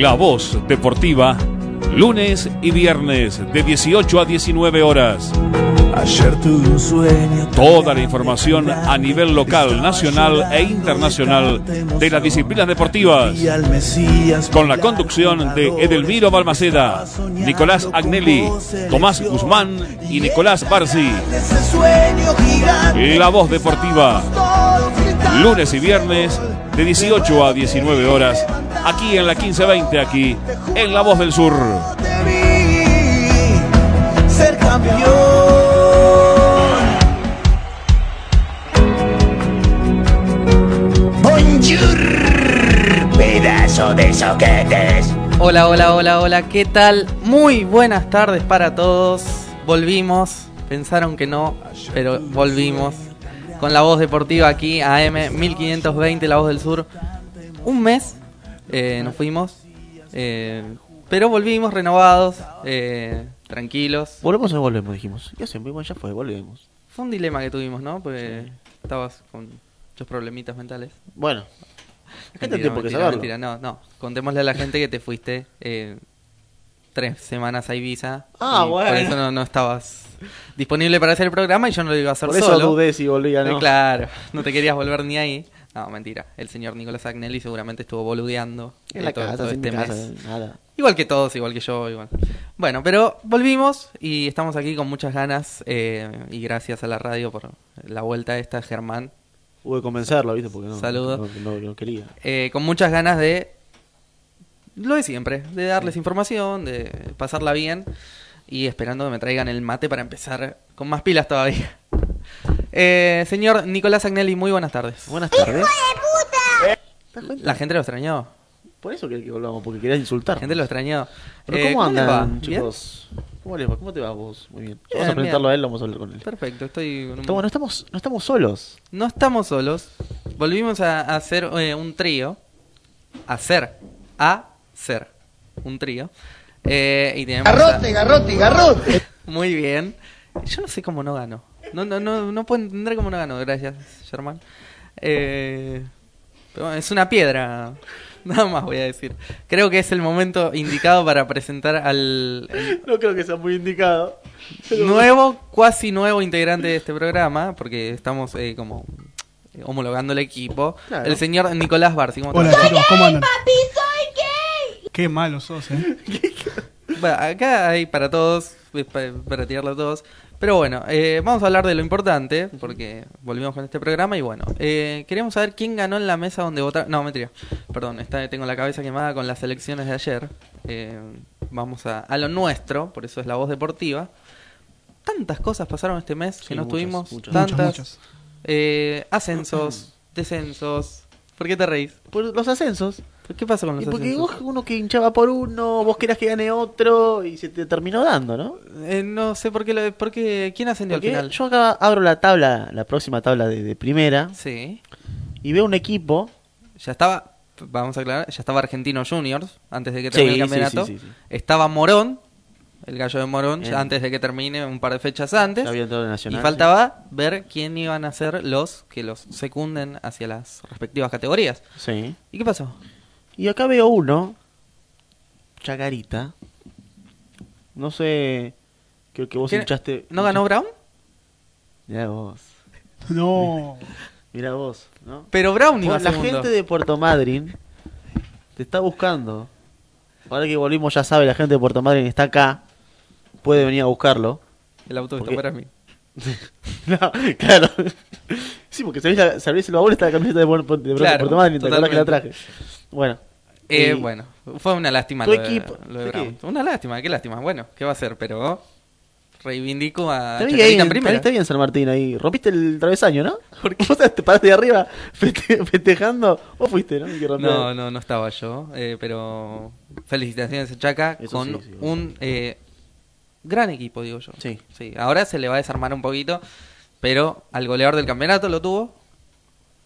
La Voz Deportiva, lunes y viernes de 18 a 19 horas. Ayer tuve un sueño. Toda la información a nivel local, nacional e internacional de las disciplinas deportivas. Con la conducción de Edelmiro Balmaceda, Nicolás Agnelli, Tomás Guzmán y Nicolás gigante. La Voz Deportiva, lunes y viernes de 18 a 19 horas, aquí en la 1520, aquí en La Voz del Sur. ser campeón. Pedazo de soquetes. Hola, hola, hola, hola, ¿qué tal? Muy buenas tardes para todos. Volvimos, pensaron que no, pero volvimos. Con la voz deportiva aquí, AM 1520, la voz del sur. Un mes eh, nos fuimos, eh, pero volvimos renovados, eh, tranquilos. Volvemos o no volvemos, dijimos. Ya se ya fue, volvemos. Fue un dilema que tuvimos, ¿no? Porque estabas con muchos problemitas mentales. Bueno, Mentira, qué mentira, saberlo. mentira, no, no. Contémosle a la gente que te fuiste eh, tres semanas a Ibiza. Ah, bueno. Por eso no, no estabas disponible para hacer el programa y yo no lo iba a hacer Por eso solo. dudé si volvía o Eh, no. Claro, no te querías volver ni ahí. No, mentira. El señor Nicolás Agnelli seguramente estuvo boludeando En la todo- casa, todo este casa, mes. nada. Igual que todos, igual que yo, igual. Bueno, pero volvimos y estamos aquí con muchas ganas eh, y gracias a la radio por la vuelta esta, Germán. Hubo que convencerlo, ¿viste? Porque no, Saludos. no, no- no quería. eh, con muchas ganas de lo de siempre, de darles información, de pasarla bien y esperando que me traigan el mate para empezar con más pilas todavía. Eh, señor Nicolás Agnelli, muy buenas tardes. Buenas tardes. ¿Te das cuenta? La gente lo extrañó, Por eso quería que volvamos, porque querías insultar. la gente lo extrañó. Pero Eh, ¿cómo va? andan, ¿Bien? chicos? ¿Cómo, les va? ¿Cómo te va vos? Muy bien. Bien, Vamos a presentarlo bien. a él, vamos a hablar con él. Perfecto, estoy un- Estamos- no, estamos, no estamos solos. No estamos solos. Volvimos a, a hacer eh, un trío. Hacer. A ser. Un trío. Eh, y tenemos a- Garrote, garrote, garrote. Muy bien. Yo no sé cómo no gano. No, no, no, no puedo entender cómo no gano. Gracias, Germán. Eh, pero bueno, es una piedra. Nada más voy a decir. Creo que es el momento indicado para presentar al el No creo que sea muy indicado. nuevo, cuasi nuevo integrante de este programa, porque estamos eh, como eh, homologando el equipo. Claro. El señor Nicolás Barsi. ¿cómo Hola chicos, ¿cómo andan? Qué malo sos, eh. Bueno, acá hay para todos, es pa- para, tirarlo a todos. Pero bueno, eh, vamos a hablar de lo importante, porque volvimos con este programa y bueno, eh, queríamos saber quién ganó en la mesa donde votaron. No, mentira, perdón, está, tengo la cabeza quemada con las elecciones de ayer. Eh, vamos a, a lo nuestro, por eso es la voz deportiva. Tantas cosas pasaron este mes que Sí, no muchas, tuvimos, muchas. tantas. Muchas, muchas. eh, ascensos, descensos. ¿Por qué te reís? Por los ascensos. ¿Qué pasó con los Y porque ascensos? vos, uno que hinchaba por uno, vos querías que gane otro y se te terminó dando, ¿no? Eh, no sé por qué, lo, por qué- ¿quién ascendió Porque al final? yo acá abro la tabla, la próxima tabla de, de primera, Sí. y veo un equipo. Ya estaba, vamos a aclarar, ya estaba Argentino Juniors antes de que termine sí, el campeonato. sí, sí, sí. Estaba Morón, el gallo de Morón, antes de que termine un par de fechas antes. Ya había entrado en Y Nacional. faltaba ver quién iban a ser los que los secunden hacia las respectivas categorías. Sí. ¿Y qué pasó? Y acá veo uno, Chacarita. No sé, creo que vos ¿Quién- hinchaste. ¿No ganó Brown? Mirá vos, No. mirá vos, ¿no? Pero Brown iba Bueno, la segundo. gente de Puerto Madryn te está buscando. Ahora que volvimos, ya sabe, la gente de Puerto Madryn está acá. Puede venir a buscarlo. El auto está Porque- para mí. No, claro. Sí, porque sabés, la, sabés el baúl está la camiseta de, Puerto- de Claro, Puerto Madryn, te acordás que la traje. Bueno. Eh, y- bueno, fue una lástima tu lo de. Una lástima, qué lástima. Bueno, ¿qué va a ser? Pero reivindico a Chacarita ahí, en en- primera. está bien San Martín ahí. Rompiste el travesaño, ¿no? Porque vos te paraste de arriba feste- festejando. Vos fuiste, ¿no? No, no, no estaba yo, eh, pero felicitaciones a Chaca Eso con sí, sí, un eh, gran equipo, digo yo. Sí. Sí, ahora se le va a desarmar un poquito, pero al goleador del campeonato lo tuvo,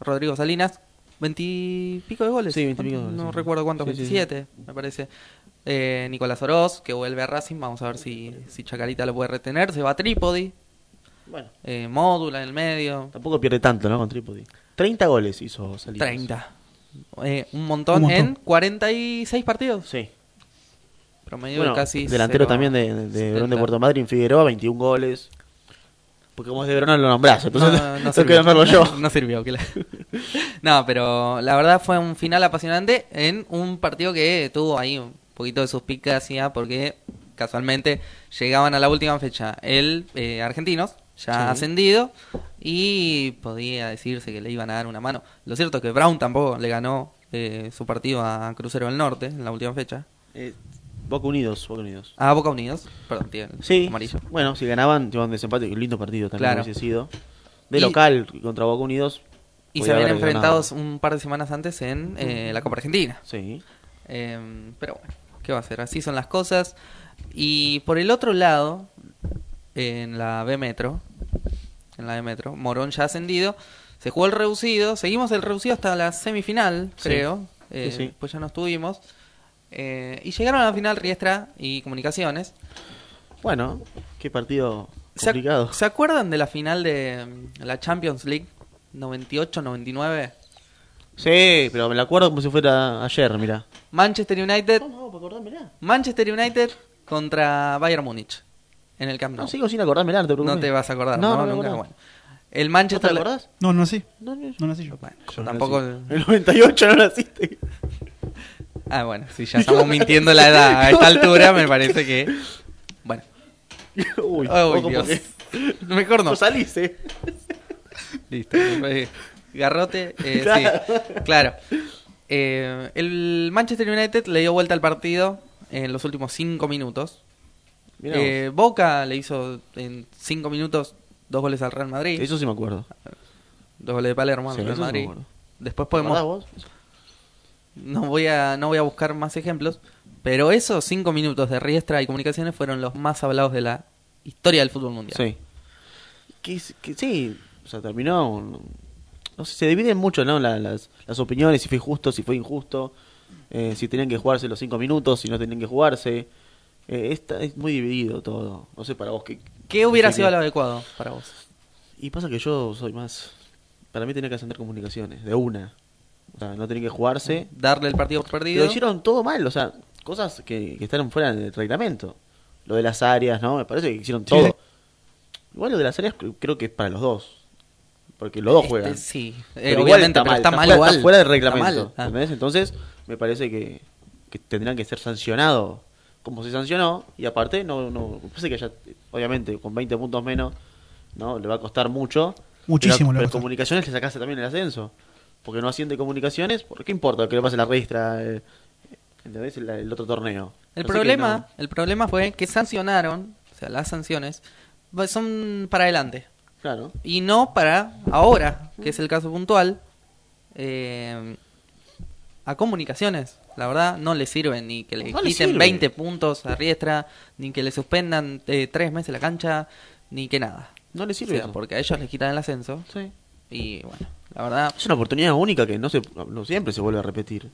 Rodrigo Salinas, veintipico de goles. Sí, 20 y pico de goles, No sí. recuerdo cuántos, Sí, sí, sí. 27, me parece. Eh, Nicolás Oroz, que vuelve a Racing, vamos a ver si, si Chacarita lo puede retener. Se va a Trípodi, Bueno, eh, Módula en el medio, tampoco pierde tanto, ¿no? Con Trípodi. 30 goles hizo Salinas. 30. Eh, un, montón Un montón. en 46 partidos. Sí. Promedio Bueno, de casi. delantero cero- también de, de, de Verón de 70. Puerto Madryn, Figueroa, 21 goles. Porque como es de lo nombrás, entonces No, no sirvió. nombrarlo yo. No sirvió. que la- no, pero la verdad fue un final apasionante en un partido que tuvo ahí un poquito de suspicacia porque casualmente llegaban a la última fecha el eh, Argentinos, ya Sí. ascendido, y podía decirse que le iban a dar una mano. Lo cierto es que Brown tampoco le ganó eh, su partido a Crucero del Norte en la última fecha. Eh, Boca Unidos, Boca Unidos. A Boca Unidos, perdón, tío, Sí, amarillo. bueno, si ganaban, llevaban desempate, un lindo partido también Claro. hubiese sido. De Y- local contra Boca Unidos. Y se habían ganado. un par de semanas antes en eh, la Copa Argentina. Sí. Eh, pero bueno, ¿qué va a hacer? Así son las cosas. Y por el otro lado, en la B Metro, en la B Metro, Morón ya ascendido, se jugó el reducido, seguimos el reducido hasta la semifinal, Sí. creo, eh, Sí, sí. pues ya no estuvimos. Eh, y llegaron a la final Riestra y Comunicaciones. Bueno, qué partido ¿Se, ac- complicado. ¿Se acuerdan de la final de mm, la Champions League 98-99? Sí, pero me la acuerdo como si fuera ayer, mira. Manchester United, No, para acordármela. Manchester United contra Bayern Múnich en el Camp Nou. No, sigo sin acordármela, no te No preocupes. te vas a acordar, No, ¿no? no Nunca, bueno. El ¿No Manchester... te acordás? No, no nací. No, no, No nací yo. Bueno, yo no tampoco... nací. En el 98 no naciste. Ah, bueno, si ya estamos mintiendo la edad a esta altura, me parece que... Bueno. Uy, Dios. Mejor no. no salís, eh. Listo. Garrote, eh, Claro. sí. Claro. Eh, el Manchester United le dio vuelta al partido en los últimos cinco minutos. Eh, Boca le hizo en cinco minutos dos goles al Real Madrid. Eso sí me acuerdo. Dos goles de Palermo al Sí, Real eso sí me Madrid. Después ¿Te acordás podemos... vos? No voy, a, no voy a buscar más ejemplos, pero esos cinco minutos de Riestra y Comunicaciones fueron los más hablados de la historia del fútbol mundial. Sí. Que, que sí, o sea, terminó. No, sé, se dividen mucho, ¿no? La- las, las opiniones, si fue justo, si fue injusto, eh, si tenían que jugarse los cinco minutos, si no tenían que jugarse. Eh, está, es muy dividido todo. No sé para vos qué. ¿Qué hubiera qué- sido lo adecuado para vos? Y pasa que yo soy más. Para mí tenía que ascender comunicaciones, de una. O sea, no tenía que jugarse. Darle el partido perdido. hicieron todo mal, o sea, cosas que, que están fuera del reglamento. Lo de las áreas, ¿no? Me parece que hicieron todo. sí. Igual lo de las áreas cre- creo que es para los dos. Porque los dos Este, juegan. sí, eh, Pero igual obviamente, pero está, mal fuera, igual. está fuera del Está reglamento. mal. Ah. Entonces, me parece que, que tendrán que ser sancionados como se sancionó. Y aparte, no, no me parece que ya, obviamente, con 20 puntos menos, no le va a costar mucho. Muchísimo Pero, le va a pero costar. comunicaciones le sacaste también el ascenso. Porque no asciende comunicaciones, ¿por qué importa que le pase la registra? eh, ¿Entendés? El, el otro torneo. El Así problema, no. el problema fue que sancionaron, o sea, las sanciones pues, son para adelante Claro. y no para ahora, que es el caso puntual. eh, a comunicaciones, la verdad, no le sirven ni que le No le quiten sirve. 20 puntos a Riestra, ni que le suspendan eh, tres meses la cancha, ni que nada. No le O sirve sea, porque a ellos les quitan el ascenso Sí. y bueno, la verdad, Es una oportunidad única que no se no siempre se vuelve a repetir.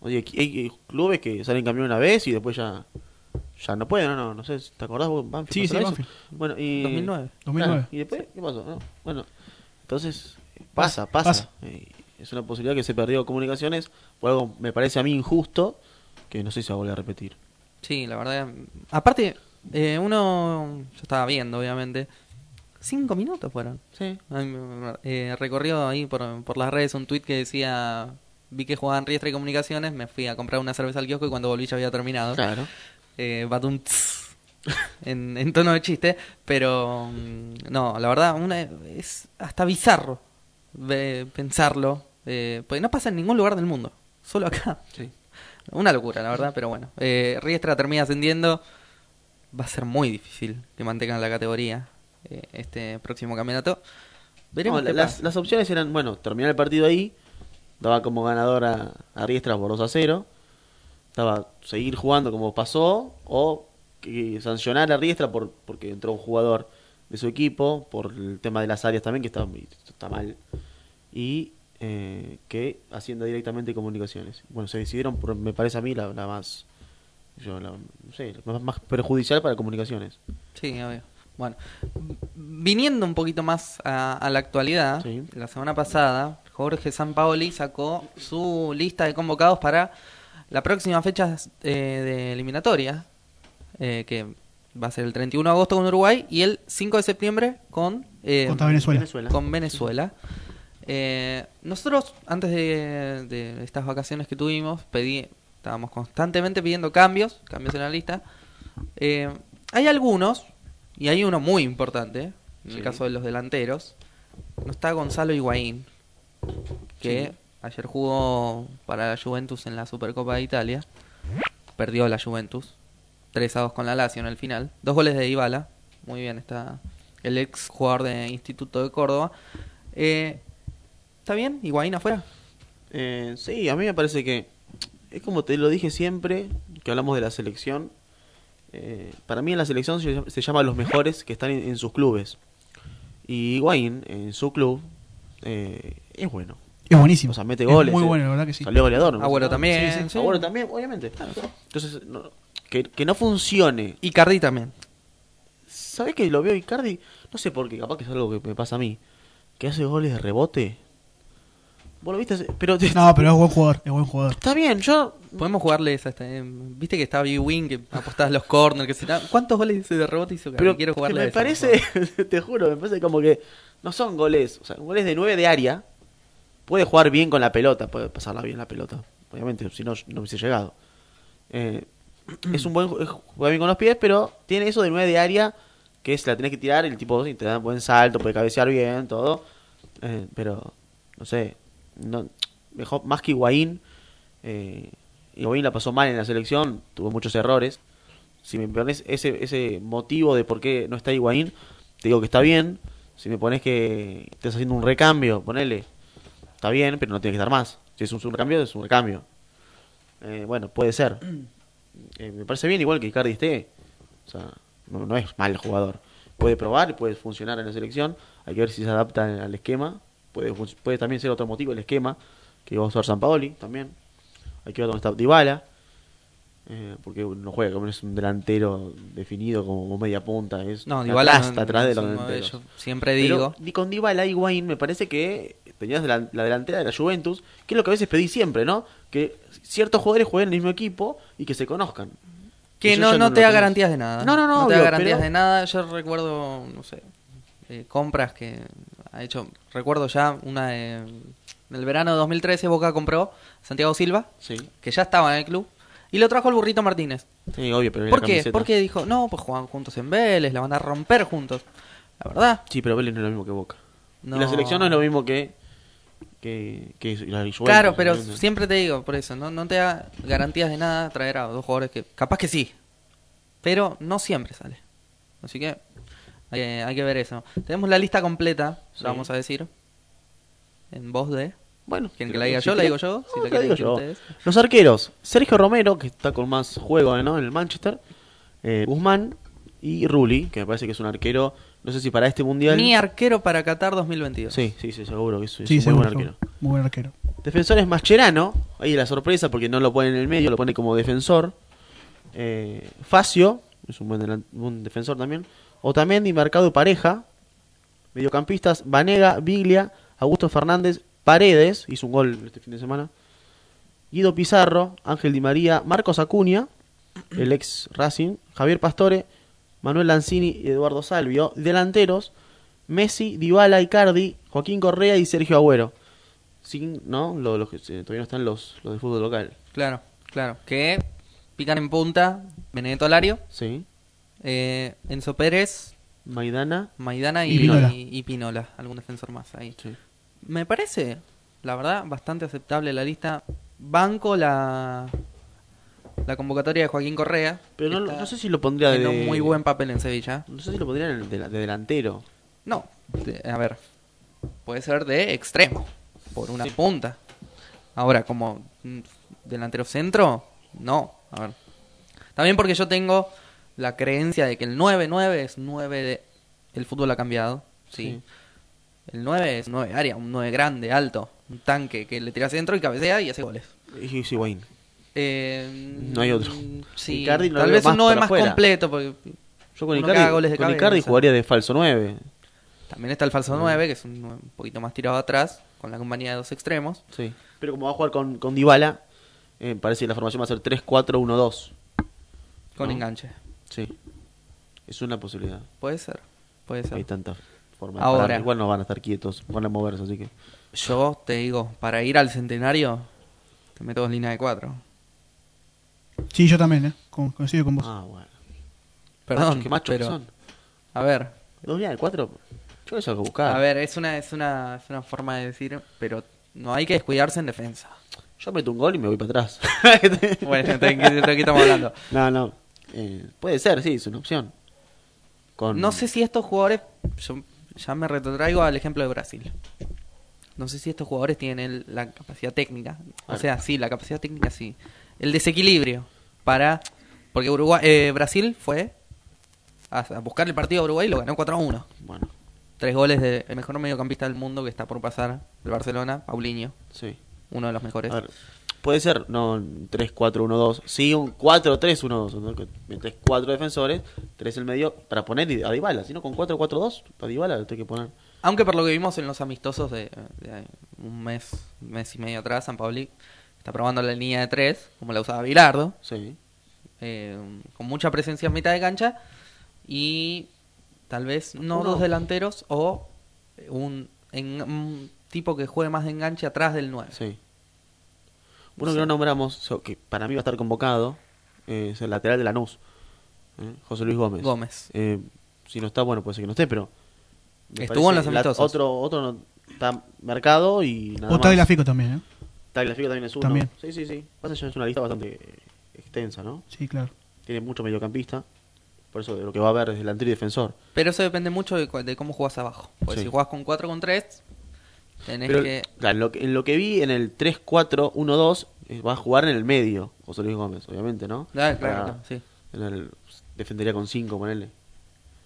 Oye, hay, hay clubes que salen campeón una vez y después ya ya no pueden, no, no, no sé, ¿te acordás vos, Banfield? Sí, sí? Banfield. Bueno, y 2009. 2009. Claro, y después ¿qué pasó? No, bueno, entonces pasa, pasa. Pasa. Eh, es una posibilidad que se perdió comunicaciones por algo me parece a mí injusto que no sé si se va a volver a repetir. Sí, la verdad. Aparte, eh, uno. Yo estaba viendo, obviamente. Cinco minutos fueron. Sí. Eh, recorrió ahí por, por las redes un tweet que decía. Vi que jugaban Riestra y Comunicaciones. Me fui a comprar una cerveza al kiosco y cuando volví ya había terminado. Claro. Eh, batum, tss, en, en tono de chiste. Pero. mm, No, la verdad, una, es hasta bizarro pensarlo. Eh, porque no pasa en ningún lugar del mundo. Solo acá. Sí. Una locura, la verdad, pero bueno. Eh, Riestra termina ascendiendo va a ser muy difícil que mantengan la categoría este próximo campeonato. Veremos No, qué la- las, pasa. las opciones eran, bueno, terminar el partido ahí, daba como ganador a, a Riestra por 2 a 0, daba seguir jugando como pasó, o que sancionar a Riestra por, porque entró un jugador de su equipo, por el tema de las áreas también, que está, está mal, y eh, que ascienda directamente comunicaciones. Bueno, se decidieron, por, me parece a mí, la, la más, yo, la- no sé, la más, más perjudicial para comunicaciones. Sí, obvio. Bueno, viniendo un poquito más a, a la actualidad, Sí. la semana pasada Jorge Sampaoli sacó su lista de convocados para la próxima fecha eh, de eliminatoria, eh, que va a ser el 31 de agosto con Uruguay y el 5 de septiembre con eh, Contra Venezuela. Venezuela. con Venezuela. Eh, nosotros, antes de, de estas vacaciones que tuvimos, pedí, estábamos constantemente pidiendo cambios, cambios en la lista. Eh, hay algunos, y hay uno muy importante, en el caso de los delanteros. No está Gonzalo Higuaín, que Sí. ayer jugó para la Juventus en la Supercopa de Italia. Perdió la Juventus. 3 a 2 con la Lazio en el final. Dos goles de Ibala. Muy bien, está el ex jugador de Instituto de Córdoba. Eh, ¿Está bien? ¿Higuaín afuera? Eh, sí, a mí me parece que es como te lo dije siempre, que hablamos de la selección. Eh, para mí en la selección se, se llama los mejores que están en, en sus clubes. Y Higuaín, en su club, eh, es bueno. Es buenísimo. O sea, mete Es goles. Muy eh. bueno, la verdad que sí. Salió goleador. ¿no? Agüero ¿no? también. Sí, sí. sí. Agüero también, obviamente. Entonces, no- que, que no funcione. Icardi también. ¿Sabes que lo veo Icardi? No sé por qué, capaz que es algo que me pasa a mí. Que hace goles de rebote. Vos lo viste, pero No, pero es buen jugador, es buen jugador. está bien, yo Podemos jugarle esa. esta, eh, Viste que está B-Wing, que apostás los corners, que se da- ¿Cuántos goles hizo de rebote hizo? Pero quiero que jugarle a me esa, por parece, favor. te juro, me parece como que no son goles, o sea, goles de 9 de área. Puede jugar bien con la pelota, puede pasarla bien la pelota. Obviamente, si no, no hubiese llegado. Eh, es un buen ju- juega bien con los pies, pero tiene eso de 9 de área que es la tenés que tirar el tipo sí, te da un buen salto, puede cabecear bien, todo. Eh, pero, no sé, no, mejor, más que Higuaín, eh, la pasó mal en la selección, tuvo muchos errores. Si me pones ese, ese motivo de por qué no está Higuaín, te digo que está bien. Si me pones que estás haciendo un recambio, ponele, está bien, pero no tiene que estar más. Si es un, recambio, es un recambio. Eh, bueno, puede ser. Eh, me parece bien igual que Icardi esté. O sea, no, no es mal jugador. Puede probar, puede funcionar en la selección. Hay que ver si se adapta al esquema. Puede, también ser otro motivo el esquema que va a usar San Paoli también. Hay que ver dónde está Dybala. Eh, porque no juega como es un delantero definido como media punta. Es No, Dybala no- está atrás de los delanteros. siempre Pero digo. ni con Dybala y Higuaín me parece que tenías la, la delantera de la Juventus, que es lo que a veces pedí siempre, ¿no? Que ciertos jugadores jueguen en el mismo equipo y que se conozcan. Que no, no te da garantías de nada. No, no, no, No te da garantías pero- de nada. Yo recuerdo, no sé, eh, compras que ha hecho. Recuerdo ya una de. En el verano de 2013, Boca compró a Santiago Silva, Sí, que ya estaba en el club, y lo trajo el burrito Martínez. sí, obvio, pero ¿Por qué? camiseta. Porque dijo, no, pues juegan juntos en Vélez, la van a romper juntos. La verdad, Sí, pero Vélez no es lo mismo que Boca. no. Y la selección no es lo mismo que. que, que la Claro, pero siempre te digo, por eso, no, no te da garantías de nada traer a dos jugadores que capaz que sí, pero no siempre sale. Así que hay, que- hay que ver eso. Tenemos la lista completa, Sí. la vamos a decir, en voz de... Bueno, ¿Quieren que la diga si yo? ¿La digo yo? Si No, la digo yo. ustedes. Los arqueros, Sergio Romero, que está con más juego ¿no? en el Manchester, eh, Guzmán y Rulli, que me parece que es un arquero, no sé si para este mundial. Mi arquero para Qatar 2022. Sí, sí, sí, seguro que es, es Sí, un muy buen arquero. Muy buen arquero. Defensores Mascherano, ahí la sorpresa porque no lo pone en el medio, lo pone como defensor. Eh, Facio, es un buen, delan- buen defensor también. Otamendi, Mercado Pareja. Mediocampistas, Vanega, Biglia, Augusto Fernández, Paredes, hizo un gol este fin de semana. Guido Pizarro, Ángel Di María, Marcos Acuña, el ex Racing, Javier Pastore, Manuel Lanzini y Eduardo Salvio. Delanteros, Messi, Dybala, Icardi, Joaquín Correa y Sergio Agüero. Sin, ¿no? Lo- Los, que se- todavía no están los, los de fútbol local. Claro, claro. Que pican en punta Benedetto Alario, Sí. Eh, Enzo Pérez, Maidana. Maidana y, Y Pinola. y- y Pinola, algún defensor más ahí. Sí. Me parece, la verdad, bastante aceptable la lista. Banco la la convocatoria de Joaquín Correa. Pero no, sé si lo pondría de... un muy buen papel en Sevilla. No sé si lo pondría en el de, de delantero. No, de- a ver, puede ser de extremo, por una punta. Ahora, como mm, delantero centro, no. A ver. También porque yo tengo la creencia de que el 9-9 es 9 de... El fútbol ha cambiado, sí. El 9 es 9 área, un 9 grande, alto, un tanque que le tira centro y cabecea y hace goles. Y es Higuaín. Eh, No hay otro. Sí, Icardi no tal vez un 9 por más afuera. completo, porque Yo con Icardi, goles de con cabeza. Icardi jugaría de falso 9. también está el falso 9, que es un, nueve un poquito más tirado atrás, con la compañía de dos extremos. Sí. Pero como va a jugar con, con Dybala, eh, parece que la formación va a ser 3-4-1-2. Con No. enganche. Sí. Es una posibilidad. Puede ser. Puede ser. Hay tantas formas. de Ahora. Igual no van a estar quietos, van a moverse, así que. Yo te digo, para ir al centenario, te meto dos líneas de cuatro. Sí, yo también, ¿eh? Con- coincido con vos. Ah, bueno. Perdón, qué machos pero, que son. A ver, Dos líneas de cuatro. Yo eso que buscar. a ver, es una, es una, es una forma de decir, pero no hay que descuidarse en defensa. Yo meto un gol y me voy para atrás. Bueno, ¿de qué, de qué estamos hablando? no, no. Eh, puede ser, sí, es una opción. Con... No sé si estos jugadores, yo ya me retrotraigo al ejemplo de Brasil. No sé si estos jugadores tienen la capacidad técnica. O sea, sí, la capacidad técnica sí. El desequilibrio para... Porque Uruguay, eh, Brasil fue a, a buscar el partido a Uruguay y lo ganó 4 a 1. Bueno, Tres goles del mejor mediocampista del mundo que está por pasar, el Barcelona, Paulinho, sí. uno de los mejores. A ver, puede ser, no un 3-4-1-2. Sí, un 4-3-1-2. ¿no? Metes cuatro defensores, tres en el medio para poner a Dybala. Si no, con 4-4-2, a Dybala lo tengo que poner. Aunque por lo que vimos en los amistosos de, de un mes, mes y medio atrás, San Pauli está probando la línea de tres, como la usaba Bilardo, Sí. eh, con mucha presencia en mitad de cancha y tal vez no Uno. dos delanteros o un, en- un tipo que juegue más de enganche atrás del 9. Sí. Uno que no nombramos, que para mí va a estar convocado, eh, es el lateral de Lanús, ¿eh? José Luis Gómez. Gómez. Eh, si no está, bueno, puede ser que no esté, pero... Estuvo en los parece la- amistosos. otro, otro no, está marcado y nada O más. Tagliafico también, ¿eh? Tagliafico también es uno. También. Sí, sí, sí. Pasa que es una lista bastante extensa, ¿no? Sí, claro. Tiene mucho mediocampista. Por eso de lo que va a haber es delantero y defensor. Pero eso depende mucho de, de cómo jugás abajo. Porque Sí. si jugás con 4 con 3, tenés Pero que... claro, en, lo que, en lo que vi en el 3-4-1-2, eh, va a jugar en el medio, José Luis Gómez, obviamente, ¿no? Ah, claro, Para- claro, sí. en el- defendería con 5, ponele.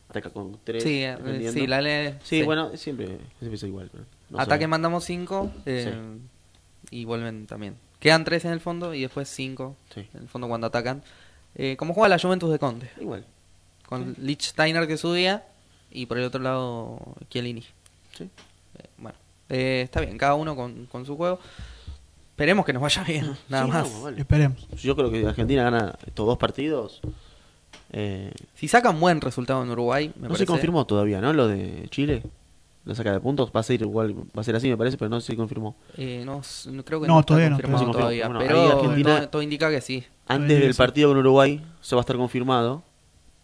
Ataca con 3. Sí, eh, sí, la ley... Sí, bueno, siempre, siempre es igual. no Ataque sé. mandamos 5 y vuelven también. Quedan 3 en el fondo y después 5 Sí. en el fondo cuando atacan. Eh, como juega la Juventus de Conte, Igual. con Lichsteiner que subía y por el otro lado Chiellini. Sí. Eh, bueno, eh, está bien, cada uno con, con su juego. Esperemos que nos vaya bien, nada Sí, más. no, vale. Esperemos. Yo creo que Argentina gana estos dos partidos. Eh, Si sacan buen resultado en Uruguay, me no se confirmó todavía, ¿no? Lo de Chile. La saca de puntos. Va a ser igual, va a ser así, me parece, pero no se confirmó. Eh, no, creo que No, no, está todavía no, confirmado todavía no. todavía, Bueno, pero Argentina- todo, todo indica que sí. Antes del partido con Uruguay se va a estar confirmado.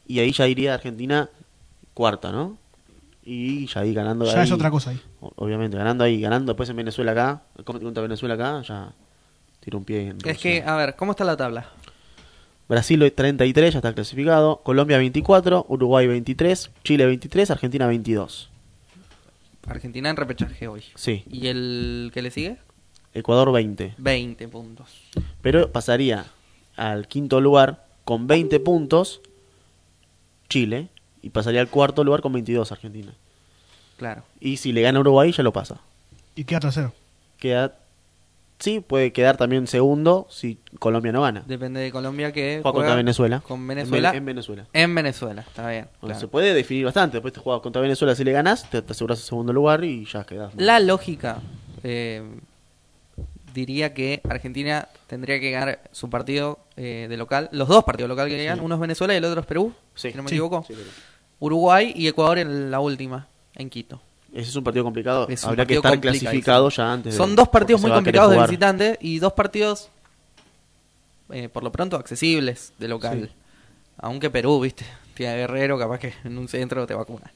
Y ahí ya iría Argentina cuarta, ¿no? Y ya ahí ganando Ya ahí, es otra cosa ahí. Obviamente, ganando ahí, ganando después en Venezuela acá. Contra Venezuela acá, ya tira un pie en Es que, a ver, ¿cómo está la tabla? Brasil 33 ya está clasificado, Colombia 24, Uruguay 23, Chile 23, Argentina 22. Argentina en repechaje hoy. Sí, ¿Y el que le sigue? Ecuador 20. 20 puntos. Pero pasaría al quinto lugar con 20 puntos Chile y pasaría al cuarto lugar con 22 Argentina. Claro. Y si le gana Uruguay ya lo pasa. Y queda tercero. Queda sí, puede quedar también segundo si Colombia no gana. Depende de Colombia que Juega contra Venezuela. Con En Venezuela. Ven- En, Venezuela. En Venezuela, está bien. Bueno, claro. Se puede definir bastante. Después te juegas contra Venezuela si le ganas, te, te aseguras el segundo lugar y ya quedas. La lógica eh, diría que Argentina tendría que ganar su partido eh, de local. Los dos partidos local que llegan, uno es Venezuela y el otro es Perú, Sí. si no me Sí. equivoco. Sí, pero- Uruguay y Ecuador en la última, en Quito. Ese es un partido complicado. Es un Habría que estar clasificado ya antes. de- Son dos partidos muy complicados de visitante y dos partidos, eh, por lo pronto, accesibles de local. Sí. Aunque Perú, viste, tiene Guerrero, capaz que en un centro te va a comer.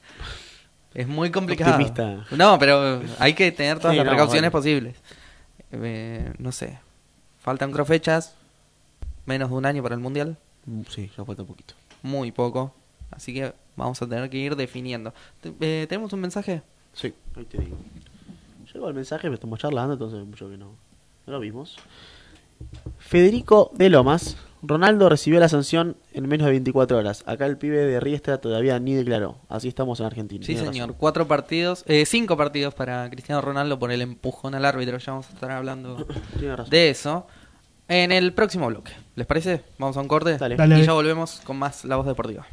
Es muy complicado. Optimista. No, pero hay que tener todas Sí, las no, precauciones vale. posibles. Eh, no sé, faltan cuatro fechas. menos de un año para el Mundial. Mm, Sí, ya falta poquito. Muy poco. Así que vamos a tener que ir definiendo. Eh, ¿Tenemos un mensaje? Sí, ahí te digo. Llegó el mensaje, pero estamos charlando, entonces mucho que no, no lo vimos. Federico de Lomas. Ronaldo recibió la sanción en menos de 24 horas. Acá el pibe de Riestra todavía ni declaró. Así estamos en Argentina. Sí, señor. razón. Cuatro partidos, eh, cinco partidos para Cristiano Ronaldo por el empujón al árbitro. Ya vamos a estar hablando de eso en el próximo bloque. ¿Les parece? Vamos a un corte Dale. Dale. y ya volvemos con más La Voz Deportiva.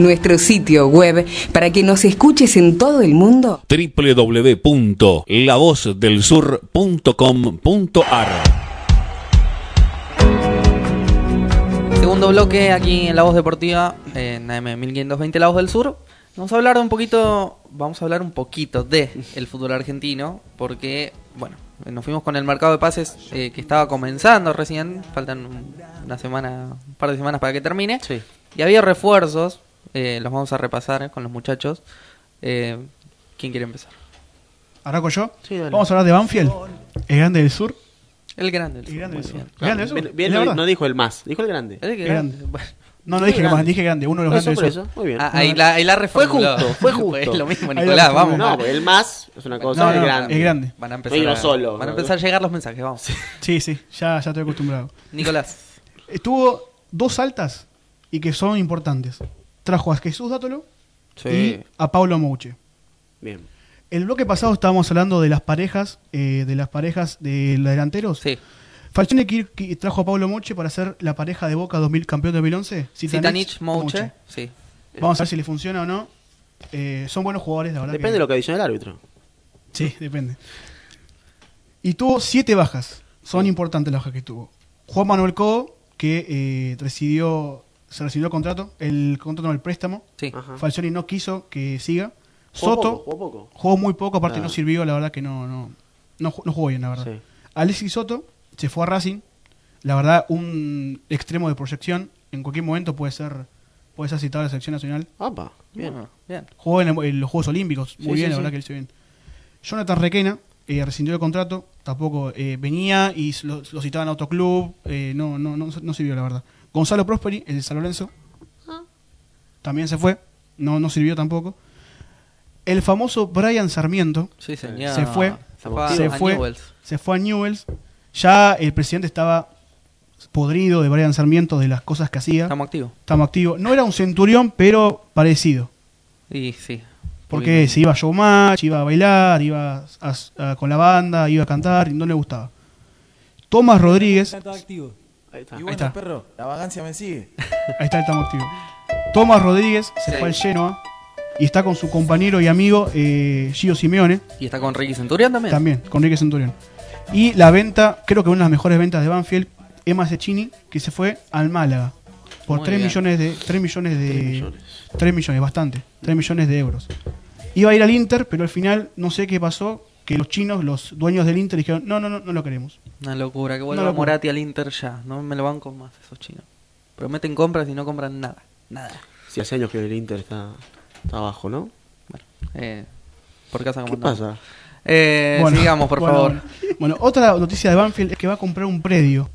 Nuestro sitio web para que nos escuches en todo el mundo. www.lavozdelsur.com.ar Segundo bloque aquí en La Voz Deportiva, en AM 1520 La Voz del Sur. Vamos a hablar un poquito, vamos a hablar un poquito de el fútbol argentino, porque, bueno, nos fuimos con el mercado de pases eh, que estaba comenzando recién, faltan un- una semana, un par de semanas para que termine. Sí. Y había refuerzos, eh, los vamos a repasar eh, con los muchachos. Eh, ¿Quién quiere empezar? ¿Arranco yo? Sí, dale. Vamos a hablar de Banfield, el grande del sur. El grande. El grande del Muy sur. bien. El grande del sur. Bien, bien, es la no, dijo el más, dijo el grande. El grande. grande. Bueno. No, no dije que grande. más, dije grande, uno de los eso, grandes por eso. Muy bien. Ah, ahí la, ahí la Fue justo, fue justo. lo mismo, Nicolás, vamos. No, el más es una cosa, No, el grande. es grande. Van a empezar, a, solo, van a empezar a llegar los mensajes, vamos. Sí, sí, ya, ya estoy acostumbrado. Nicolás. Estuvo dos altas y que son importantes. Trajo a Jesús Dátolo y a Pablo Mouche. Bien. El bloque pasado estábamos hablando de las parejas, eh, de las parejas de los delanteros. Sí. Que trajo a Pablo Moche para ser la pareja de Boca 2000, campeón 2011. Zitanich, Mouche. Sí. Vamos a ver si le funciona o no. Eh, son buenos jugadores, la verdad. Depende que- de lo que adicione el árbitro. Sí, depende. Y tuvo siete bajas. Son importantes las bajas que tuvo. Juan Manuel Cobo, que eh, recibió, se recibió el contrato, el contrato no, el préstamo. Sí. Falcioni no quiso que siga. Jugó Soto poco, jugó poco. jugó muy poco, aparte Ah. no sirvió, la verdad que no, no, no, no jugó bien, la verdad. Sí. Alexis Soto se fue a Racing. La verdad, un extremo de proyección. En cualquier momento puede ser puede ser citado a la selección nacional. Apa, bien. Bueno, bien. Jugó en, el- en los Juegos Olímpicos. Muy Sí, bien, sí, la sí. verdad que lo hizo bien. Jonathan Requena eh, rescindió el contrato. Tampoco eh, venía y lo, lo citaban a otro club. eh, no, no, no, no sirvió, la verdad. Gonzalo Prosperi, el de San Lorenzo. También se fue. No, no sirvió tampoco. El famoso Brian Sarmiento Sí, señor. se fue. Se fue, se Newell's. se fue a Newells. Ya el presidente estaba podrido de Brian Sarmiento de las cosas que hacía. Estamos activos. Estamos activo. No era un centurión, pero parecido. Y sí. Porque se iba a showmatch, iba a bailar, iba a- a- con la banda, iba a cantar y no le gustaba. Tomás Rodríguez, Está activo. Ahí está. Y Ahí bueno, está. perro, la vagancia me sigue. ahí está, estamos activo. Tomás Rodríguez se Sí. fue al Genoa y está con su compañero y amigo eh, Gio Simeone, Y está con Ricky Centurión también. también, con Enrique Centurión. Y la venta, creo que una de las mejores ventas de Banfield, Emma Cecchini, que se fue al Málaga por Muy 3 bien. millones de 3 millones de Tres millones. 3 millones, bastante, 3 millones de euros. Iba a ir al Inter, pero al final no sé qué pasó, que los chinos, los dueños del Inter dijeron, "No, no, no, no lo queremos." Una locura. Que vuelva locura. Morati al Inter ya. No me lo banco más esos chinos. Prometen compras y no compran nada. Nada. Sí, hace años que el Inter está, está abajo, ¿no? Bueno, eh, por casa ¿Qué pasa? Eh, Bueno, sigamos, por bueno, favor. Bueno. Bueno, otra noticia de Banfield es que va a comprar un predio.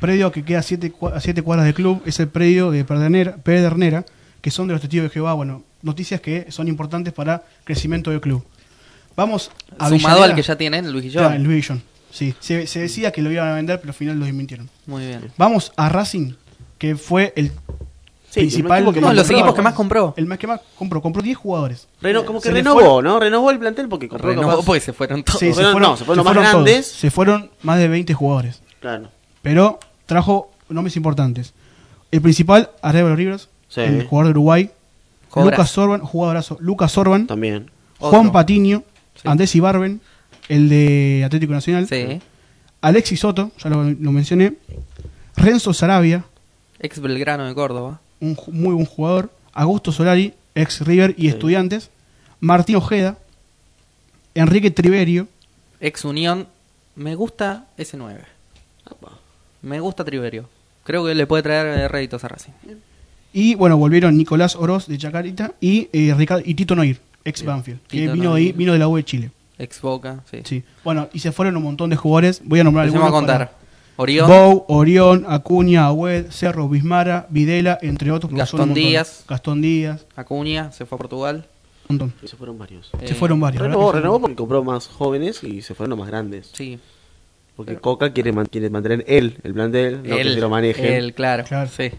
Predio que queda a 7 a siete cuadras del club, es el predio de Pedernera, Pedernera, que son de los testigos de Jehová. Bueno, noticias que son importantes para crecimiento del club. Vamos a Sumado Villanera. al que ya tienen, Luis Guillón. Ya, el Luis Guillón. Sí, se, se decía que lo iban a vender, pero al final lo desmintieron. Muy bien. Vamos a Racing, que fue el Sí, principal. el que No, más los compró. equipos que más compró. El más que más compró. Compró 10 jugadores. Reno- como que Se renovó, ¿no? Renovó el plantel porque compró Renovó porque se fueron todos. Sí, se fueron- fueron, no, se fueron los más todos. grandes. Se fueron más de 20 jugadores. Claro. Pero trajo nombres importantes. El principal, Arevalo Rivers, Sí. el jugador de Uruguay. Lucas Sorban, jugadorazo. Lucas Sorban. También. Juan Otro. Patiño. Sí. Andrés Ibarben, el de Atlético Nacional. Sí. Alexis Soto, ya lo, lo mencioné. Renzo Sarabia, Ex Belgrano de Córdoba. un muy buen jugador. Augusto Solari, ex River y Estudiantes. Martín Ojeda. Enrique Triverio. Ex Unión. Me gusta ese 9. Apa. Me gusta Triverio. Creo que le puede traer eh, réditos a Racing. Y bueno, volvieron Nicolás Oroz de Chacarita y, eh, Ricardo, y Tito Noir, ex Banfield, que vino de, ahí- vino de la U de Chile. Ex Boca. Sí. Sí. Bueno, y se fueron un montón de jugadores. Voy a nombrar Empecemos a algunos. contar. para- Orión. Bou, Orión, Acuña, Agüed, Cerro, Bismara, Videla, entre otros. Gastón. Díaz. Gastón Díaz, Acuña. Se fue a Portugal. un montón. Y se fueron varios. Se fueron varios. Renovó, que renovó porque compró más jóvenes y se fueron los más grandes. Sí. Porque Coca quiere, man- quiere mantener él, el plantel, no que él, se lo manejen. él, claro. Claro. Sí.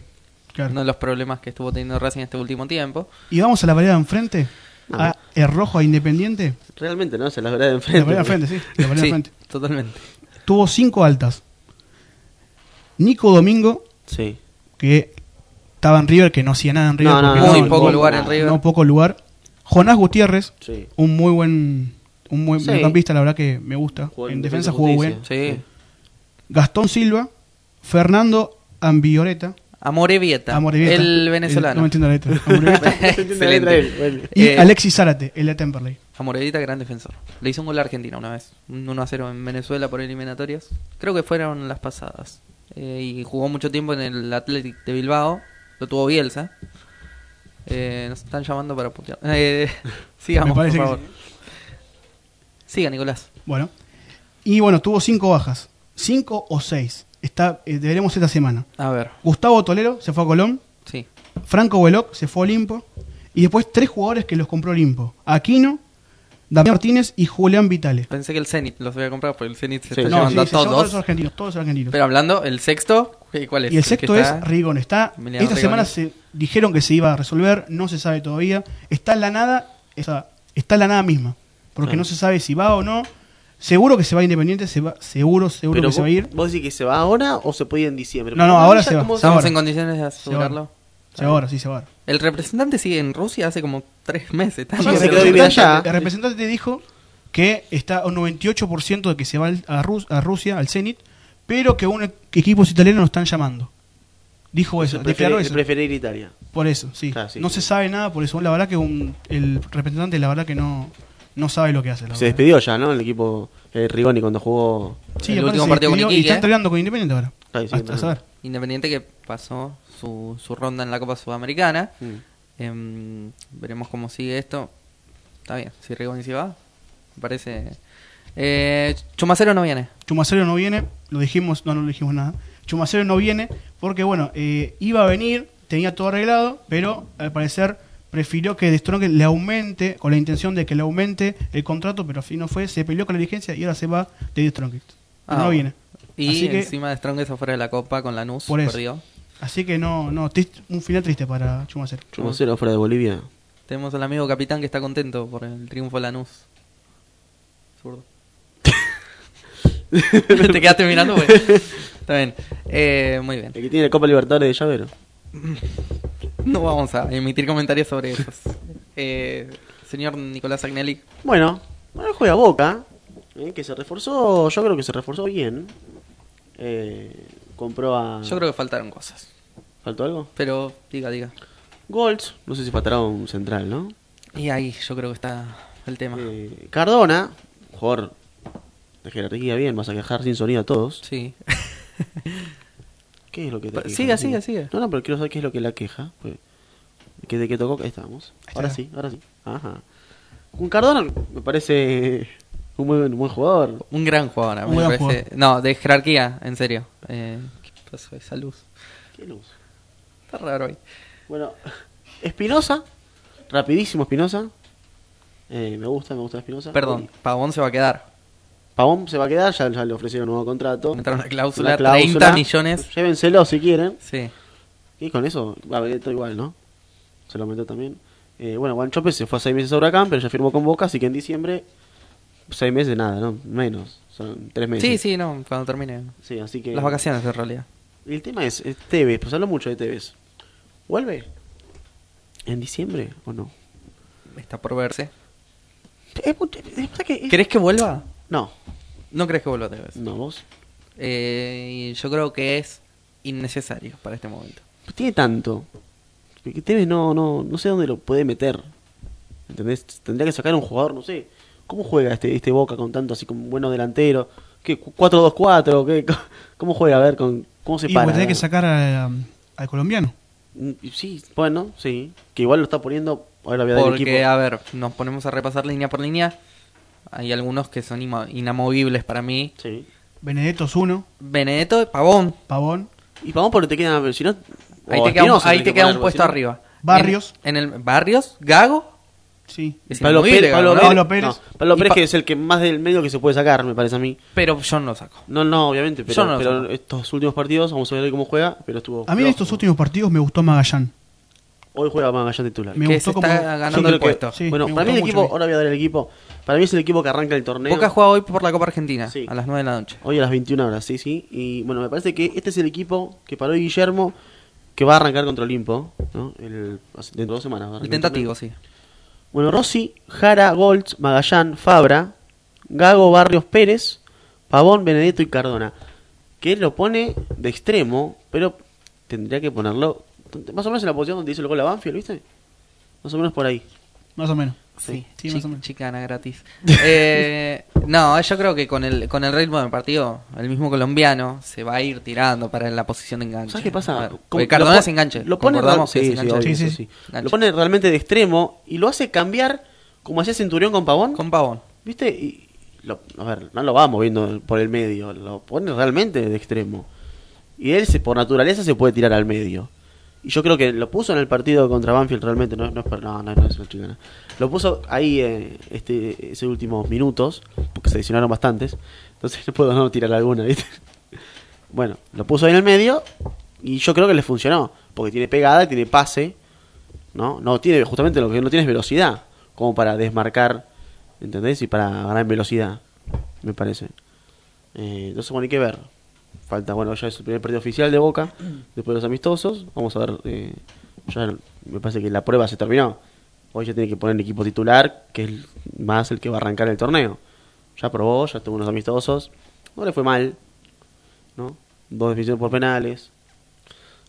Claro. Uno de los problemas que estuvo teniendo Racing este último tiempo. Y vamos a la vereda de enfrente. No. A el rojo a Independiente. Realmente, ¿no? Se las verá de La enfrente. vereda de enfrente, sí. La de Sí, enfrente. totalmente. Tuvo cinco altas. Nico Domingo, Sí. que estaba en River, que no hacía nada en River. No, no, Muy no, poco lugar en River. No poco lugar. Jonás Gutiérrez, Sí. un muy buen un buen Sí. mediocampista, la verdad que me gusta. Jugó en en Defensa jugó bien. Sí. Gastón Silva, Fernando Ambioreta, Amorevieta, Amorebieta. el venezolano. no me entiendo la letra. Excelente. y Eh, Alexis Zárate, el de Temperley. Amorevieta, gran defensor. Le hizo un gol a Argentina una vez. Un 1 a 0 en Venezuela por eliminatorias. Creo que fueron las pasadas. Eh, y jugó mucho tiempo en el Athletic de Bilbao. Lo tuvo Bielsa. Eh, nos están llamando para putear. Eh, sigamos, por favor. Siga, Nicolás. Bueno. Y bueno, tuvo cinco bajas. Cinco o seis. Está, eh, veremos esta semana. A ver, Gustavo Tolero se fue a Colón. sí. Franco Veloc se fue a Olimpo. Y después tres jugadores que los compró Olimpo. Aquino, Damián Martínez y Julián Vitale. Pensé que el Zenit los voy a comprar porque el Zenit se Sí. está No, llevando sí, a todos. todos argentinos, todos argentinos. Pero hablando, el sexto, ¿cuál es? y el sexto está- es Rigón. Está, Emiliano esta Rigoni. semana se dijeron que se iba a resolver, no se sabe todavía. Está en la nada, esa- está en la nada misma. Porque Ah. no se sabe si va o no. Seguro que se va a Independiente, se va, seguro, seguro Pero que se va a ir. vos, decís que se va ahora o se puede ir en diciembre. No, no, ahora se va. ¿Estamos ahora. en condiciones de asegurarlo? Se va ahora, sí se va ahora. El representante sigue en Rusia hace como tres meses. Sí, se quedó allá. El representante te dijo que está a un 98% de que se va a, Rus- a Rusia, al Zenit, pero que un equipos italianos lo están llamando. Dijo eso, declaró Preferir, eso. preferir Italia. Por eso, sí. Sí. No se sabe nada, por eso. La verdad que un- el representante, la verdad que no, no sabe lo que hace. La Se verdad. despidió ya, ¿no? El equipo eh, Rigoni cuando jugó. Sí, El último partido con despidió Y Iquique. está entrenando con Independiente ahora. Ahí sí, Hasta no. saber. Independiente que pasó su, su ronda en la Copa Sudamericana. Mm. Em, veremos cómo sigue esto. Está bien, si Rigoni se va, me parece. Eh, Chumacero no viene. Chumacero no viene, lo dijimos, no, no le dijimos nada. Chumacero no viene porque, bueno, eh, iba a venir, tenía todo arreglado, pero al parecer prefirió que De Strong le aumente, con la intención de que le aumente el contrato, pero al fin no fue, se peleó con la dirigencia y ahora se va de De Strong. Ah, no viene. Y Así que- encima de Strongest afuera de la Copa con Lanús. Por eso. Perdió. Así que no, no, un final triste para Chumacero. Chumacero fuera de Bolivia. Tenemos al amigo capitán que está contento por el triunfo de Lanús. Zurdo. Te quedaste mirando, güey. Está bien. Eh, muy bien. El que tiene la Copa Libertadores de llavero. No vamos a emitir comentarios sobre esos. Eh, señor Nicolás Agnelli. Bueno, bueno juega Boca, eh, que se reforzó, yo creo que se reforzó bien. Eh, compró a... Yo creo que faltaron cosas. ¿Faltó algo? Pero diga, diga. Golds, no sé si faltará un central, ¿no? Y ahí yo creo que está el tema. Eh, Cardona, jugador de jerarquía bien, vas a quejar sin sonido a todos. Sí. ¿Qué es lo que te queja? siga, siga, siga. No, no, pero quiero saber qué es lo que la queja. Pues, que de que tocó, ahí estamos. Ahí Ahora sí, ahora sí. Ajá. Un Cardona me parece un buen, un buen jugador. Un gran jugador, a mí Un me gran parece. No, de jerarquía, en serio. Eh, ¿Qué pasó esa luz? Qué luz. Está raro ahí. Bueno, Espinosa, rapidísimo Espinosa. Eh, me gusta, me gusta Espinosa. Perdón, Pavón se va a quedar. Pavón se va a quedar, ya, ya le ofrecieron un nuevo contrato. Entraron una cláusula, Una cláusula. 30 millones. Llévenselo si quieren. Sí. Y con eso, va a igual, ¿no? Se lo aumentó también. Eh, bueno, Guanchope se fue a seis meses a Huracán, pero ya firmó con Boca, así que en diciembre, seis meses nada, ¿no? Menos, son tres meses. Sí, sí, no, cuando termine. Sí, así que... Las vacaciones en realidad. Y el tema es, es Tevez, pues hablo mucho de Tevez. ¿Vuelve? ¿En diciembre o no? Está por verse. ¿Crees que vuelva? No, No crees que vuelva otra vez. no, vos. Eh, yo creo que es innecesario para este momento. Tiene tanto. Que Tevez no, no, no sé dónde lo puede meter. ¿Entendés? Tendría que sacar un jugador, no sé. ¿Cómo juega este, este Boca con tanto así como buenos delanteros? ¿Qué? ¿4-2-4? ¿Qué? ¿Cómo juega? A ver, con, ¿cómo se Y para? pues tenés que sacar a- al colombiano. Mm, Sí, bueno, sí. Que igual lo está poniendo. Ahora voy a dar el Porque, equipo. a ver, nos ponemos a repasar línea por línea. Hay algunos que son inamovibles para mí. Sí. Benedetto es uno, Benedetto, Pavón. Pavón, Y vamos porque te queda. Si no, Ahí te queda, un- ahí te que queda poner, un puesto arriba. Barrios. En, en el Barrios, Gago. sí. Es Pablo Pérez, Pablo. Pérez, Pablo Pérez. no, Pablo Y Pérez Pa- que es el que más del medio que se puede sacar, me parece a mí. Pero yo no lo saco. No, no, obviamente, pero, Yo no lo pero saco. estos últimos partidos, vamos a ver cómo juega, pero estuvo... A mí en estos últimos partidos me gustó Magallán. Hoy juega Magallán titular. Me Que gustó se como- está ganando el que- puesto. sí, bueno, para mí el equipo, ahora voy a dar el equipo, para mí es el equipo que arranca el torneo. Boca juega hoy por la Copa Argentina. Sí. A las 9 de la noche. Hoy a las 21 horas, sí, sí. Y bueno, me parece que este es el equipo que paró Guillermo, que va a arrancar contra Olimpo, ¿no? El, dentro de dos semanas. va a El tentativo, sí. Bueno, Rossi, Jara, Golds, Magallán, Fabra, Gago, Barrios, Pérez, Pavón, Benedetto y Cardona. Que él lo pone de extremo, pero tendría que ponerlo más o menos en la posición donde hizo el gol a Banfield, ¿viste? Más o menos por ahí. Más o menos. Sí, Sí, chi- más o menos. chicana gratis. Eh, no, yo creo que con el, con el ritmo del partido, el mismo colombiano se va a ir tirando para la posición de enganche. ¿Sabes qué pasa? Como- Cardona pon- enganche. Lo pone, sí, sí, Sí, sí. sí. Lo pone realmente de extremo y lo hace cambiar como hacía Centurión con Pavón. Con Pavón. ¿Viste? Y lo- a ver, no lo va moviendo por el medio, lo pone realmente de extremo. Y él, se, por naturaleza, se puede tirar al medio. Y yo creo que lo puso en el partido contra Banfield realmente, no, no es, no, no, no es una chicana. Lo puso ahí eh, este, esos últimos minutos, porque se lesionaron bastantes. Entonces no puedo tirar alguna, ¿viste? Bueno, lo puso ahí en el medio y yo creo que le funcionó, porque tiene pegada, tiene pase, ¿no? No tiene, justamente lo que no tiene es velocidad, como para desmarcar, ¿entendés? Y para ganar en velocidad, me parece. Eh, entonces, bueno, hay que ver. Falta, bueno, ya es el primer partido oficial de Boca, después de los amistosos. Vamos a ver, eh, ya me parece que la prueba se terminó. Hoy ya tiene que poner el equipo titular, que es más el que va a arrancar el torneo. Ya probó, ya tuvo unos amistosos. No le fue mal, ¿no? Dos definiciones por penales,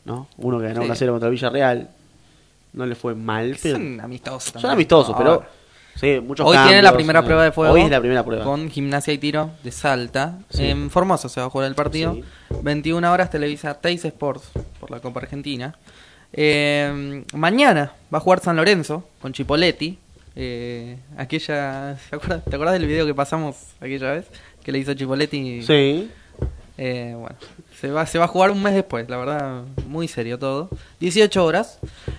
¿no? Uno que ganó Sí. 1 0 contra Villarreal. No le fue mal, pero... Son amistosos. Son amistosos, pero... Sí, muchos Hoy tiene la primera eh, prueba de fuego. Hoy es la primera prueba. Con gimnasia y tiro de Salta. Sí. En Formosa se va a jugar el partido. Sí. 21 horas Televisa Teis Sports por la Copa Argentina. Eh, mañana va a jugar San Lorenzo con Chipoletti. Eh, aquella, ¿se acuerda- ¿Te acuerdas del video que pasamos aquella vez? Que le hizo Chipoletti. Sí. Eh, bueno, se va, se va a jugar un mes después, la verdad, muy serio todo. 18 horas.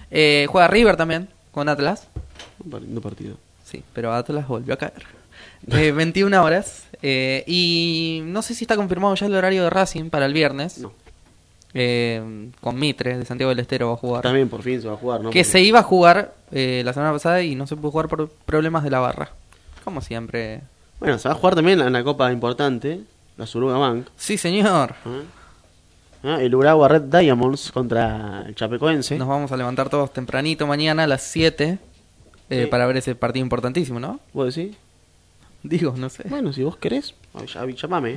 Eh, juega River también con Atlas. Un lindo partido. Sí, pero Atlas volvió a caer. Eh, 21 horas. eh, y no sé si está confirmado ya el horario de Racing para el viernes. No. Eh, con Mitre de Santiago del Estero va a jugar. También por fin se va a jugar, ¿no? que se iba a jugar eh, la semana pasada y no se pudo jugar por problemas de la barra. Como siempre. Bueno, se va a jugar también en la copa importante, la Suruga Bank. Sí, señor. ¿eh? Ah, El Uragua Red Diamonds contra el Chapecoense. Nos vamos a levantar todos tempranito mañana a las 7 eh, Sí. para ver ese partido importantísimo, ¿no? ¿Vos decís? Digo, no sé. Bueno, si vos querés, avi- llamame.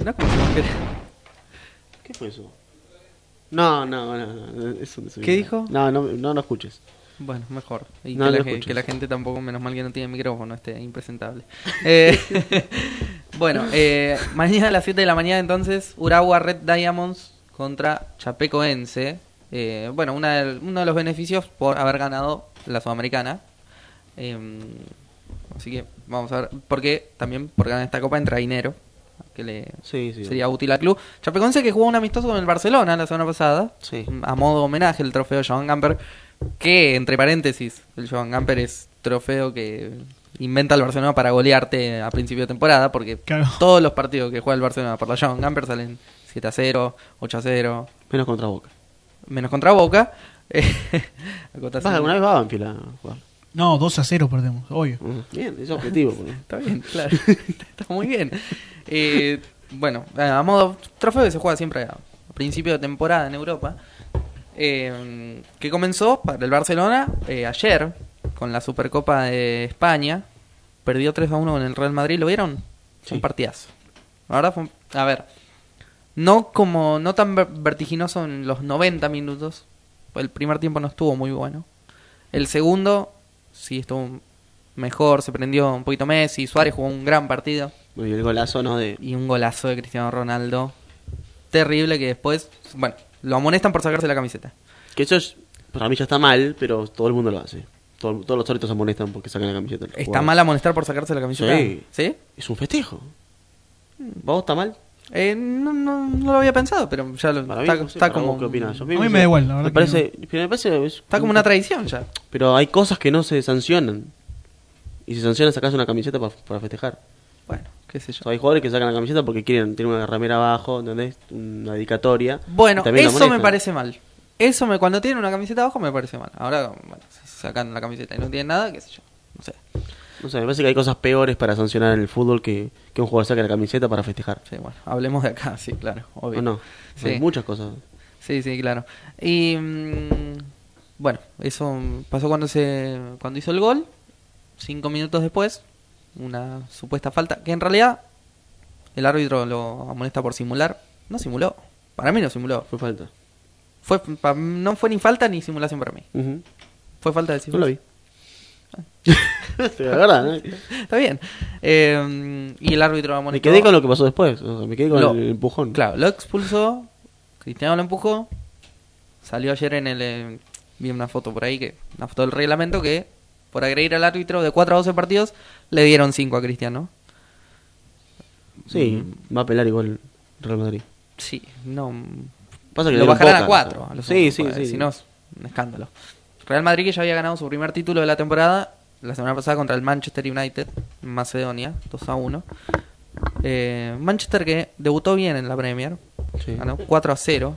¿Qué fue eso? No, no, no, no, eso no ¿Qué dijo? No, no, no, no escuches. Bueno, mejor. Y No que, lo la, que gente tampoco, menos mal que no tiene micrófono, este impresentable. Eh, bueno, eh, mañana a las 7 de la mañana entonces, Uragua Red Diamonds contra Chapecoense. Eh, bueno, una uno de los beneficios por haber ganado la Sudamericana. Eh, así que vamos a ver, porque también por ganar esta copa entra dinero, que le Sí, sí. sería útil al club. Chapecoense que jugó un amistoso con el Barcelona la semana pasada, Sí. a modo homenaje el trofeo Joan Gamper, que entre paréntesis, el Joan Gamper es trofeo que inventa el Barcelona para golearte a principio de temporada, porque Claro. todos los partidos que juega el Barcelona por la Joan Gamper salen 7 a 0, 8 a 0, Menos contra Boca. menos contra Boca. Eh, acotación. ¿Vas alguna vez va a Banfield a jugar? No, 2 a 0 perdemos, obvio. Bien, es objetivo. porque- Está bien, claro. Está muy bien. Eh, bueno, a modo trofeo que se juega siempre a principio de temporada en Europa. eh, que comenzó para el Barcelona eh, ayer con la Supercopa de España. Perdió 3 a 1 con el Real Madrid. ¿Lo vieron? Sí. un partidazo. La verdad fue un- A ver. No como no tan ver- vertiginoso en los 90 minutos. El primer tiempo no estuvo muy bueno. El segundo sí estuvo mejor, se prendió un poquito Messi, Suárez jugó un gran partido Y el golazo, ¿no? De... y un golazo de Cristiano Ronaldo. Terrible que después, bueno, lo amonestan por sacarse la camiseta. Que eso es, para mí ya está mal, pero todo el mundo lo hace. Todo- todos los se amonestan porque sacan la camiseta. ¿Está mal amonestar por sacarse la camiseta? Sí. ¿Sí? Es un festejo. ¿Vos está mal? Eh, no, no, no lo había pensado, pero ya lo, Para mí, está, no sé, está para como, vos, ¿Qué opinas? A mí me da igual, la verdad Me parece, me parece es- está como una tradición ya. Pero hay cosas que no se sancionan. Y si sancionan sacarse una camiseta pa- para festejar. Bueno, qué sé O yo. sea, hay jugadores que sacan la camiseta porque quieren tener una ramera abajo, ¿entendés? Una dedicatoria. Bueno, eso me parece mal. Eso me cuando tienen una camiseta abajo me parece mal. Ahora, bueno, si sacan la camiseta y no tienen nada, qué sé yo. No sé. No sé, me parece que hay cosas peores para sancionar en el fútbol que, que un jugador saque la camiseta para festejar. Sí, bueno, hablemos de acá, sí, claro, obvio. ¿O no? Sí. Hay muchas cosas. Sí, sí, claro. Y mm, bueno, eso pasó cuando se cuando hizo el gol. Cinco minutos después, una supuesta falta que en realidad el árbitro lo amonesta por simular. No simuló. Para mí no simuló. Fue falta. Fue, pa- no fue ni falta ni simulación para mí. Fue falta de No lo simulación. vi. Pero la verdad, ¿no? Está bien. Eh, y el árbitro me amonestó. quedé con lo que pasó después. o sea, me quedé con Lo- el empujón. Claro, lo expulsó. Cristiano lo empujó. Salió ayer en el. eh, vi una foto por ahí, que una foto del reglamento que por agredir al árbitro de 4 a 12 partidos le dieron 5 a Cristiano. Sí, va a pelar igual Real Madrid. Sí, no. Pasa que lo bajarán a pocas, 4. o sea. Sí, sí, sí. Si no, es un escándalo. Real Madrid que ya había ganado su primer título de la temporada la semana pasada contra el Manchester United en Macedonia, 2 a 1. Eh, Manchester que debutó bien en la Premier, Sí. ganó 4 a 0.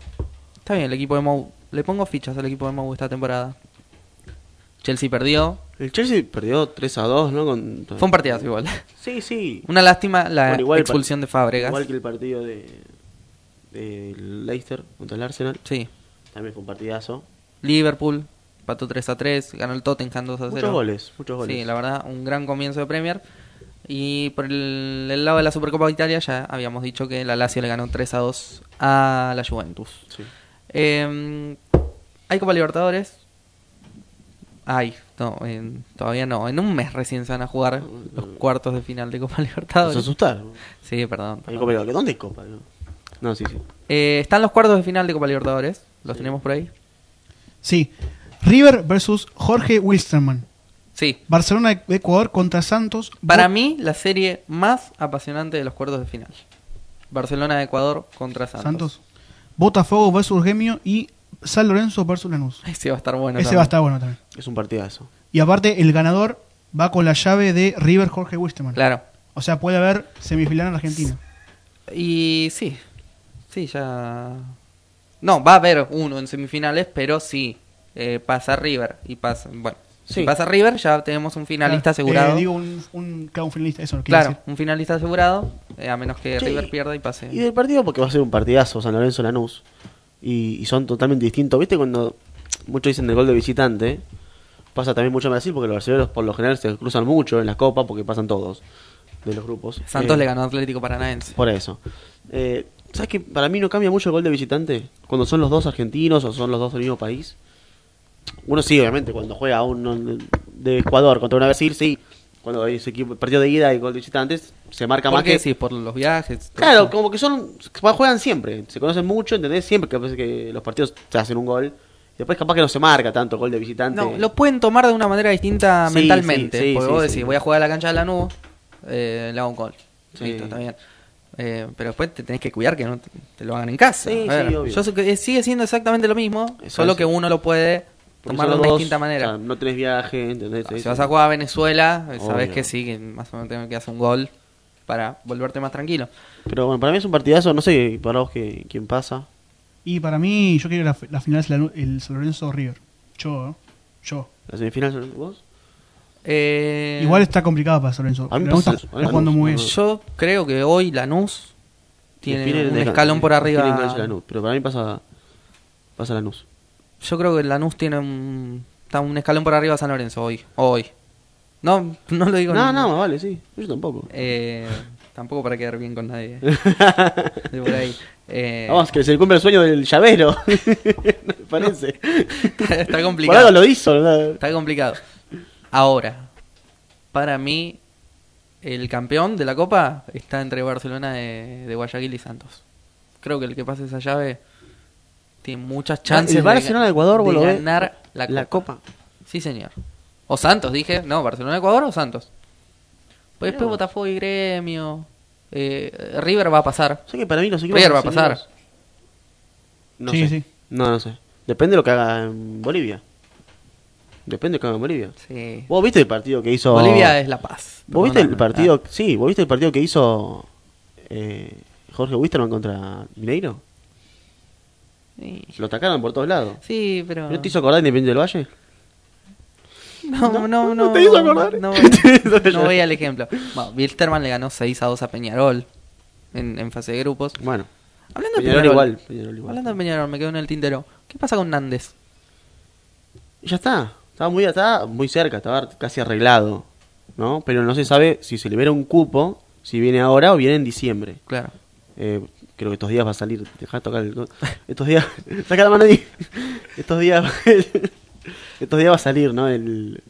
Está bien, el equipo de Mou. Le pongo fichas al equipo de Mou esta temporada. Chelsea perdió. El Chelsea perdió 3 a 2, ¿no? Con... Fue un partidazo igual. Sí, sí. Una lástima la Bueno, igual el expulsión de Fábregas. Igual que el partido de, de Leicester contra el Arsenal. Sí. También fue un partidazo. Liverpool empató 3 a 3, ganó el Tottenham 2 a 0. Muchos goles, muchos goles. Sí, la verdad, un gran comienzo de Premier. Y por el, el lado de la Supercopa de Italia ya habíamos dicho que la Lazio le ganó 3 a 2 a la Juventus. Sí. Eh, ¿Hay Copa Libertadores? Hay, no, en- todavía no. En un mes recién se van a jugar los cuartos de final de Copa Nos Libertadores. asustaron. Sí, perdón. Hay perdón. Copa Libertadores. ¿Dónde hay Copa? No, No, sí, sí. Eh, están los cuartos de final de Copa Libertadores. ¿Los tenemos por ahí? Sí. River versus Jorge Wilstermann. Sí. Barcelona de Ecuador contra Santos. Para mí, la serie más apasionante de los cuartos de final. Barcelona de Ecuador contra Santos. Santos. Botafogo versus Gemio y San Lorenzo versus Lanús. Ese va a estar bueno. Ese también. va a estar bueno también. Es un partidazo. Y aparte, el ganador va con la llave de River Jorge Wilstermann. Claro. O sea, puede haber semifinal en Argentina. Y sí. Sí, ya. No, va a haber uno en semifinales, pero sí. Eh, pasa River y pasa. Bueno, si Sí. pasa River, ya tenemos un finalista Claro, asegurado. eh, digo, un, un, claro, un finalista, eso claro, decir. un finalista asegurado. eh, a menos que Sí. River pierda y pase. Y del partido porque va a ser un partidazo San Lorenzo Lanús. Y, y son totalmente distintos. ¿Viste cuando muchos dicen del gol de visitante? Pasa también mucho en Brasil porque los brasileños por lo general se cruzan mucho en la copa porque pasan todos de los grupos. Santos Eh, le ganó a Atlético Paranaense. Por eso. Eh, ¿Sabes que para mí no cambia mucho el gol de visitante? Cuando son los dos argentinos o son los dos del mismo país. Uno sí, obviamente, cuando juega uno de Ecuador contra una Brasil, sí. Cuando hay ese equipo, partido de ida y gol de visitantes, se marca ¿Por más qué? que... Sí, por los viajes. Claro, eso. como que son. Juegan siempre. Se conocen mucho, ¿entendés? Siempre que que los partidos se hacen un gol. Y después, capaz que no se marca tanto el gol de visitante. No, lo pueden tomar de una manera distinta Sí, mentalmente. sí, sí, porque sí, vos sí. decís, voy a jugar a la cancha de la nube, eh, le hago un gol. Sí. Listo, está bien. Eh, pero después te tenés que cuidar que no te, te lo hagan en casa. Sí, A ver, sí, obvio. yo sé que eh, sigue siendo exactamente lo mismo, Eso solo es. que uno lo puede Porque tomar son de una distinta manera. o sea, no tenés viaje, ¿entendés? si Sí, vas a jugar a Venezuela, eh, sabes Obvio. que sí, que más o menos tenés que hacer un gol para volverte más tranquilo. Pero bueno, para mí es un partidazo. No sé para vos que- quién pasa. Y para mí, yo quiero la, la final es la- el San Lorenzo River. Yo, ¿no? Yo. ¿La semifinal vos? Eh, Igual está complicado para San Lorenzo. A mí está, jugando muy bien. Yo creo que hoy Lanús tiene un escalón por arriba. Lanús, pero para mí pasa. Pasa Lanús. Yo creo que el Lanús tiene un, está un escalón por arriba de San Lorenzo hoy. Hoy. No, no lo digo. No, ni- no, vale, sí. Yo tampoco. Eh, tampoco para quedar bien con nadie. de por ahí. Eh, Vamos, que se le cumple el sueño del llavero. me parece. está Por complicado. algo lo hizo, ¿no? Está complicado. Ahora, para mí, el campeón de la Copa está entre Barcelona de, de Guayaquil y Santos. Creo que el que pase esa llave tiene muchas chances el Barcelona de Ecuador, de ganar la Copa. la Copa. Sí, señor. O Santos, dije. No, Barcelona, Ecuador o Santos. Pues después. Botafogo y Gremio. Eh, River va a pasar. Sea que para mí los equipos River va a pasar. No Sí, sé. sí. No, no sé. Depende de lo que haga en Bolivia. Depende de lo que haga en Bolivia. Sí. ¿Vos viste el partido que hizo... Bolivia es la paz. ¿Vos viste el partido... Sí, ¿vos viste el partido que hizo eh, Jorge Wisterman contra Mineiro? Sí. Lo atacaron por todos lados. Sí, pero. ¿No te hizo acordar Independiente del Valle? No, no, no. no te hizo acordar. No, no voy al ejemplo. Bueno, Wilstermann le ganó 6 a 2 a Peñarol en, en fase de grupos. Bueno, Hablando de Peñarol Peñarol, igual. Peñarol igual. Hablando de Peñarol, me quedo en el tintero. ¿Qué pasa con Nández? Ya está. Estaba muy, estaba muy cerca, estaba casi arreglado. ¿no? Pero no se sabe si se libera un cupo, si viene ahora o viene en diciembre. Claro. Eh, creo que estos días va a salir. Deja de tocar el. Estos días. Saca la mano ahí. Estos días. estos días va a salir, ¿no? El.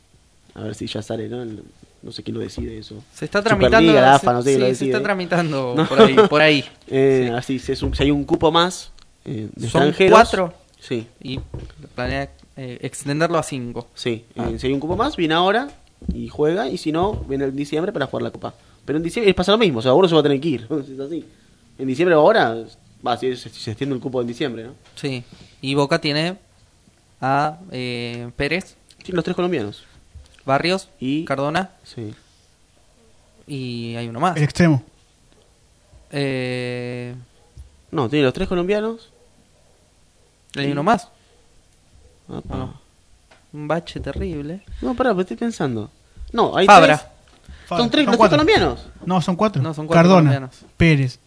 A ver si ya sale, ¿no? El- no sé quién lo decide eso. Se está Superliga, tramitando. se- AFA, no sé quién lo sí, se está tramitando No. por ahí. Por ahí. Eh, Sí. Así, si, es un- si hay un cupo más eh, de Son extranjeros. cuatro Sí, y planea eh, extenderlo a cinco. sí. Ah. Si hay un cupo más, viene ahora y juega. Y si no, viene en diciembre para jugar la copa. Pero en diciembre pasa lo mismo. O sea, uno se va a tener que ir. Es así. En diciembre o ahora. Va, si se, extiende el cupo en diciembre, ¿no? Sí. Y Boca tiene a eh, Pérez, Sí, los tres colombianos. Barrios, Y- Cardona Sí. y hay uno más. El extremo. Eh, No, tiene los tres colombianos. hay uno más. No. Un bache terrible. No, pará, pero estoy pensando. No, hay Fabra. tres. Fabra. Son tres, los tres cuatro. colombianos. No, son cuatro. No, son cuatro Cardona, colombianos. Pérez,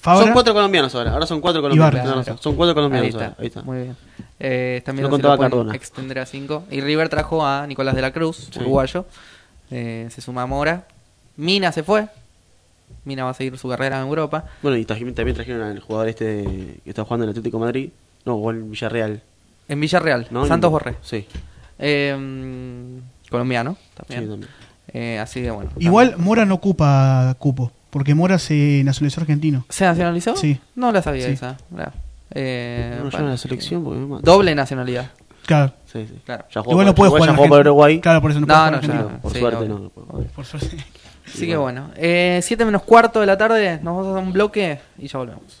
Fabra. Son cuatro colombianos ahora. Ahora son cuatro colombianos. Barrios. No, no, son cuatro colombianos Ahí está. ahora. Ahí está. Muy bien. Eh, viendo Lo contaba lo extender a 5. Y River trajo a Nicolás de la Cruz, Sí. uruguayo. Eh, se suma Mora. Mina se fue. Mina va a seguir su carrera en Europa. Bueno, y también, también trajeron al jugador este que está jugando en el Atlético de Madrid. No, o en Villarreal. En Villarreal, ¿no? Santos Borré. Sí, Eh, mm, colombiano también. sí, también. Eh, así que bueno. Igual Mora no ocupa cupo, porque Mora se nacionalizó argentino. ¿Se nacionalizó? Sí. No la sabía Sí. esa. mirá. Eh, No, no bueno, llevan a la selección porque. Doble nacionalidad. Claro. Sí, sí. Claro. Ya jugó Igual no puede jugar ya en jugó por. Uruguay. Claro, por eso no, No, puede jugar no, en ya. Por Sí, suerte no. Por suerte. Así que bueno. 7 menos cuarto de la tarde. Nos vamos a hacer un bloque y ya volvemos.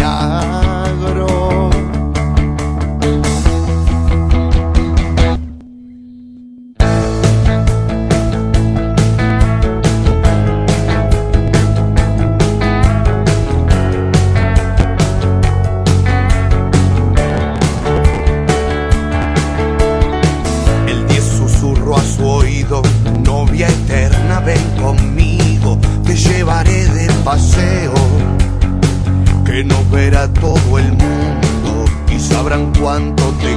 Paseo, que nos verá todo el mundo y sabrán cuánto te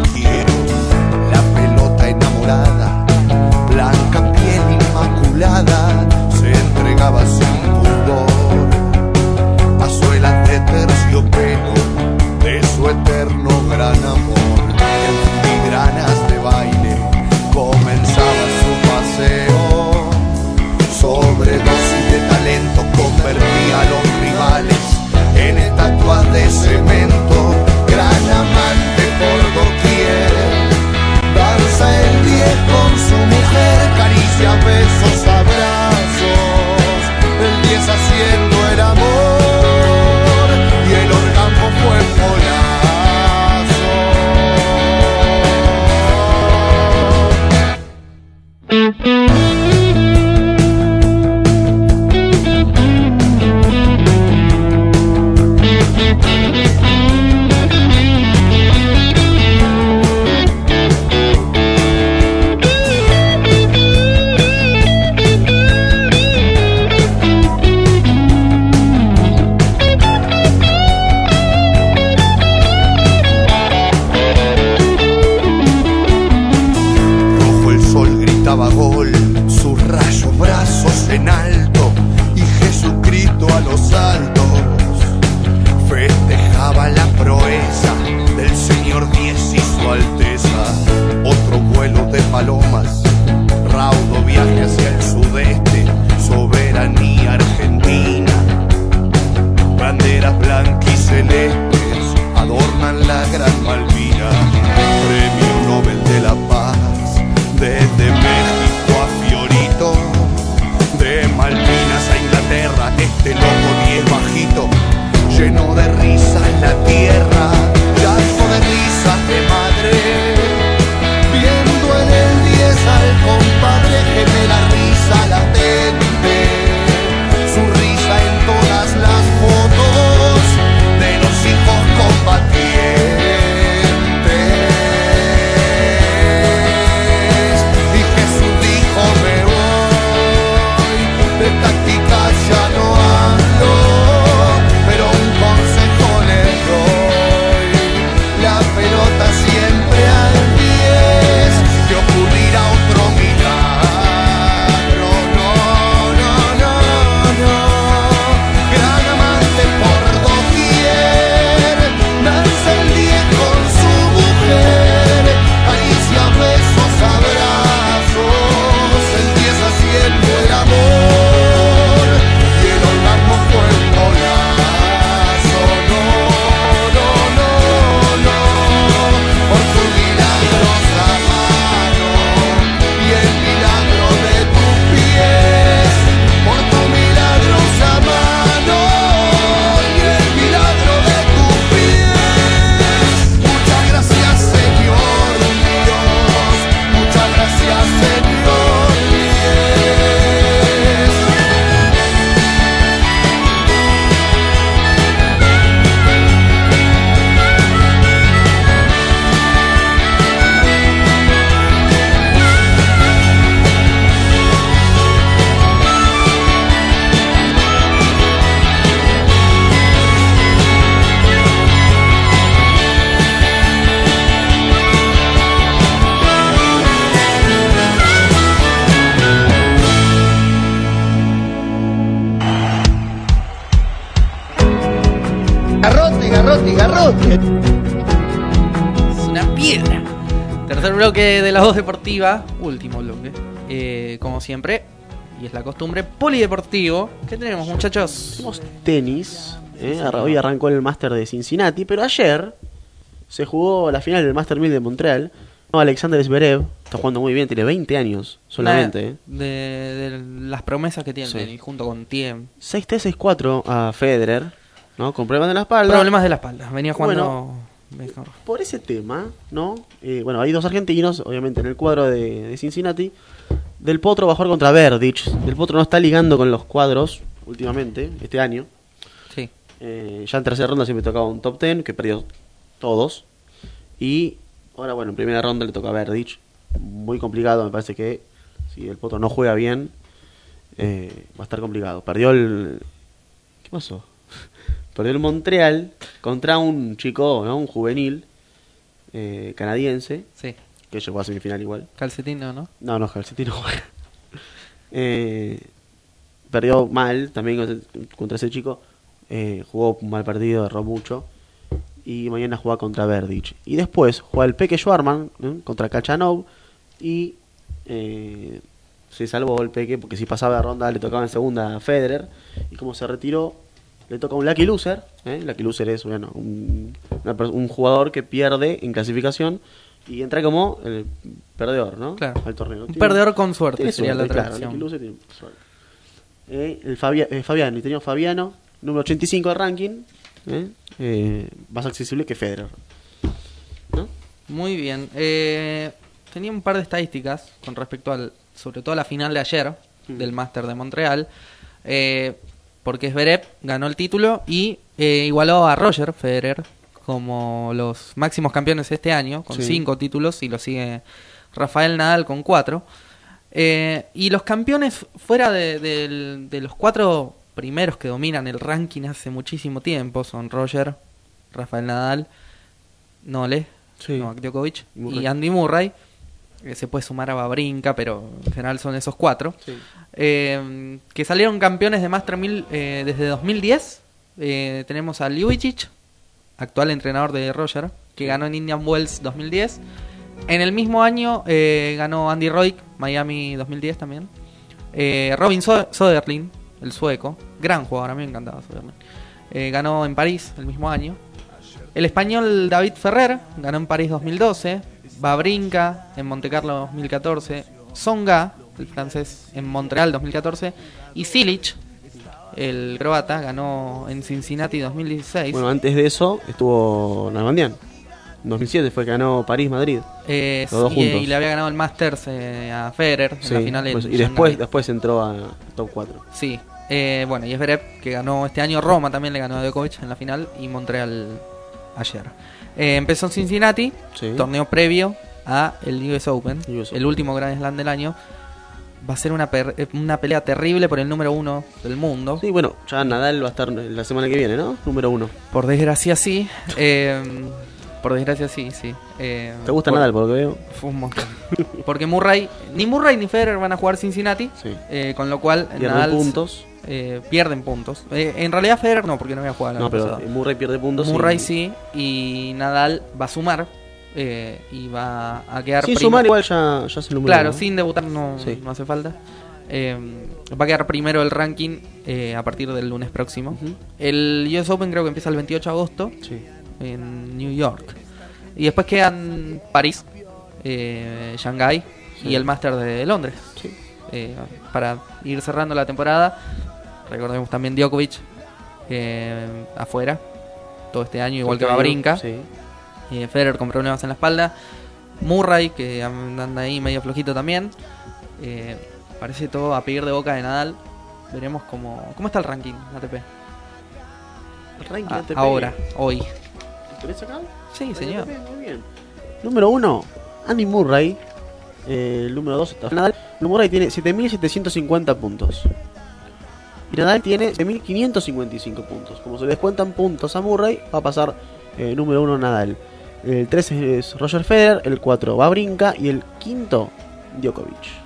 bloque de la voz deportiva, último bloque. Eh, como siempre, y es la costumbre, polideportivo. ¿Qué tenemos, muchachos? Tenemos tenis. ¿eh? Hoy arrancó el Master de Cincinnati, pero ayer se jugó la final del Master 1000 de Montreal. No, Alexander Zverev está jugando muy bien, tiene 20 años solamente. ¿eh? De, de las promesas que tiene Sí. junto con Tiem. 6-3-6-4 a Federer, ¿no? Con problemas de la espalda. Problemas de la espalda. Venía jugando Bueno. Mejor. Por ese tema, ¿no? Eh, bueno, hay dos argentinos, obviamente, en el cuadro de, de Cincinnati. Del Potro va a jugar contra Verdic. Del Potro no está ligando con los cuadros últimamente, este año. Sí. Eh, ya en tercera ronda siempre tocaba un top 10, que perdió todos. Y ahora, bueno, en primera ronda le toca a Verdic. Muy complicado, me parece que si el Potro no juega bien, eh, va a estar complicado. Perdió el... ¿Qué pasó? Perdió el Montreal contra un chico, ¿no? Un juvenil eh, canadiense, Sí. que llegó a semifinal igual. Calcetín no, ¿no? No, no, Helsinki no juega. Eh, perdió mal también contra- ese chico. Eh, jugó un mal partido, erró mucho. Y mañana juega contra Verdic. Y después juega el Peque Schwarman ¿eh? contra Kachanov. Y eh, se salvó el Peque porque si pasaba de ronda le tocaba en segunda a Federer. Y como se retiró, le toca un Lucky Loser. ¿eh? Lucky Loser es bueno, un, una per- un jugador que pierde en clasificación. Y entra como el perdedor, ¿no? Claro. Al torneo. Un perdedor con suerte tiene sería la suerte, claro, traducción. Lucky Loser tiene suerte. Eh, el Fabia- eh, Fabiano, italiano Fabiano, número 85 de ranking, eh, eh, más accesible que Federer. ¿No? Muy bien. Tenía un par de estadísticas con respecto al, sobre todo a la final de ayer Mm. del Master de Montreal. Eh, porque Zverev ganó el título y eh, igualó a Roger Federer como los máximos campeones este año, con Sí. cinco títulos, y lo sigue Rafael Nadal con cuatro. Eh, y los campeones fuera de, los cuatro primeros que dominan el ranking hace muchísimo tiempo son Roger, Rafael Nadal, Nole, Sí. Novak Djokovic Murray. y Andy Murray. Eh, se puede sumar a Babrinka, pero en general son esos cuatro. Eh, que salieron campeones de Master 1000 eh, desde 2010. Eh, tenemos a Ljubicic, actual entrenador de Roger, que ganó en Indian Wells 2010. En el mismo año eh, ganó Andy Roddick, Miami 2010 también. Eh, Robin So- Soderling, el sueco, gran jugador, a mí me encantaba ganó en París el mismo año. El español David Ferrer ganó en París 2012. Babrinka en Montecarlo 2014. Songa, el francés, en Montreal 2014. Y Silic, el croata, ganó en Cincinnati 2016. Bueno, antes de eso estuvo Nalbandian. En 2007 fue que ganó París-Madrid. Eh, y, le había ganado el Masters eh, a Federer en Sí, la final. en pues, y después, después entró a top 4. Sí. Eh, bueno, y Zverev, que ganó este año Roma, también le ganó a Djokovic en la final y Montreal ayer. Eh, empezó en Cincinnati, Sí. torneo previo a el US Open, US el último Grand Slam del año. Va a ser una, per- eh, una pelea terrible por el número uno del mundo. Sí, bueno, ya Nadal va a estar la semana que viene, ¿no? Número uno. Por desgracia sí. eh, por desgracia sí, sí. Eh, ¿Te gusta por- Nadal por lo que veo? Fue un montón. Porque Murray, ni Murray ni Federer van a jugar Cincinnati, Sí. eh, con lo cual Pierden Nadal puntos. eh, pierden puntos. En realidad Federer no, porque no había jugado el No, pero pasado. Murray pierde puntos. Murray y- sí y Nadal va a sumar eh, y va a quedar Sin sumar igual ya, Claro, sin debutar no, Sí. no hace falta. Eh, va a quedar primero el ranking eh, a partir del lunes próximo. El US Open creo que empieza el 28 de agosto Sí. en New York. Y después quedan París, eh, Shanghái Sí. y el Master de Londres. Sí. Eh, para ir cerrando la temporada, recordemos también Djokovic eh, afuera todo este año, igual que Babrinka. Sí. Eh, Federer con problemas en la espalda. Murray, que anda ahí medio flojito también. Eh, parece todo a pedir de boca de Nadal. Veremos cómo, cómo está el ranking ATP. El ranking ATP. Ah, ahora, hoy. ¿Tenés acá? Sí, señor. ATP, Muy bien. Número 1, Andy Murray. Eh, el número 2 está Nadal. Murray tiene 7750 puntos. Y Nadal tiene 7555 puntos. Como se descuentan puntos a Murray, va a pasar eh, número 1 Nadal. El 3 es Roger Federer, el 4 Babrinka y el quinto Djokovic.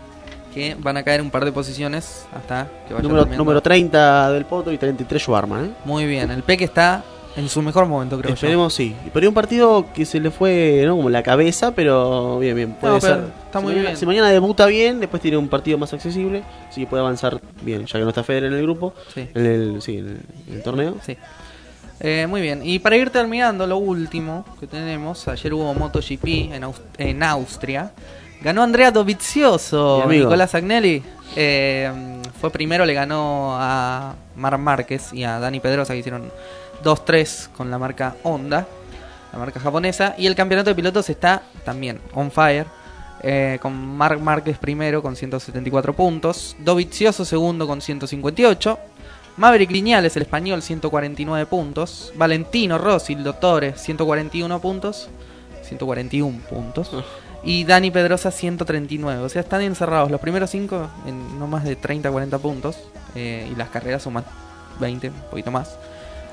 Que van a caer un par de posiciones hasta que vaya Número, número 30 del Potro y 33 Schwarman. ¿eh? Muy bien, el Peque está en su mejor momento, creo Esperemos, sí. Y Perdió un partido que se le fue ¿no? como la cabeza, pero bien, bien. Puede No, pero ser. está si muy mañana, bien. Si mañana debuta bien, después tiene un partido más accesible, sí puede avanzar bien, ya que no está Federer en el grupo, yo. Sí. en el, sí, en el, en el torneo. Sí. Eh, muy bien, y para ir terminando, lo último que tenemos, ayer hubo MotoGP en, en Austria. Ganó Andrea Dovizioso. Nicolás Agnelli. Eh, fue primero, le ganó a Mar Márquez y a Dani Pedrosa, que hicieron 2-3 con la marca Honda, la marca japonesa. Y el campeonato de pilotos está también on fire. eh, con Marc Márquez primero con 174 puntos, Dovizioso segundo con 158, Maverick Liñales, el español, 149 puntos. Valentino Rossi, el Dottore, 141 puntos. 141 puntos. Y Dani Pedrosa, 139. O sea, están encerrados los primeros 5 en no más de 30-40 puntos. eh, y las carreras suman 20, un poquito más.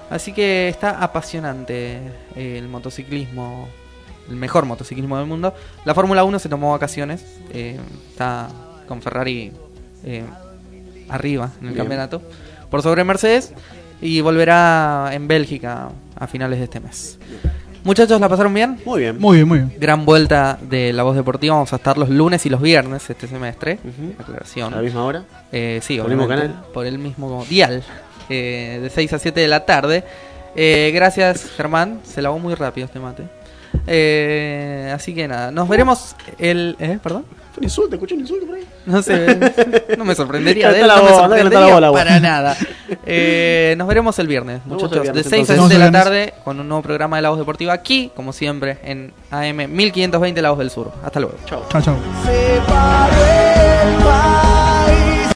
Así que está apasionante eh, el motociclismo. El mejor motociclismo del mundo. La Fórmula 1 se tomó vacaciones. eh, está con Ferrari eh, arriba en el Bien. campeonato. Por sobre Mercedes. Y volverá en Bélgica a finales de este mes. Muchachos, ¿la pasaron bien? Muy bien. Muy bien, muy bien. Gran vuelta de La Voz Deportiva. Vamos a estar los lunes y los viernes este semestre. Aclaración. A la misma hora. Eh, sí, ¿Por el mismo canal? Por el mismo dial. eh, de 6 a 7 de la tarde. Eh, gracias, Germán. Se lavó muy rápido este mate. Eh, así que nada, nos veremos el... ¿Eh? ¿Perdón? Un insulto, escuché un insulto por ahí. No sé, no me sorprendería de él, no me sorprendería bola, para nada. Eh, nos veremos el viernes, el muchachos, viernes, de 6 a entonces. 7 de la tarde con un nuevo programa de La Voz Deportiva aquí, como siempre, en AM 1520 La Voz del Sur. Hasta luego. Chao. Chao, chao.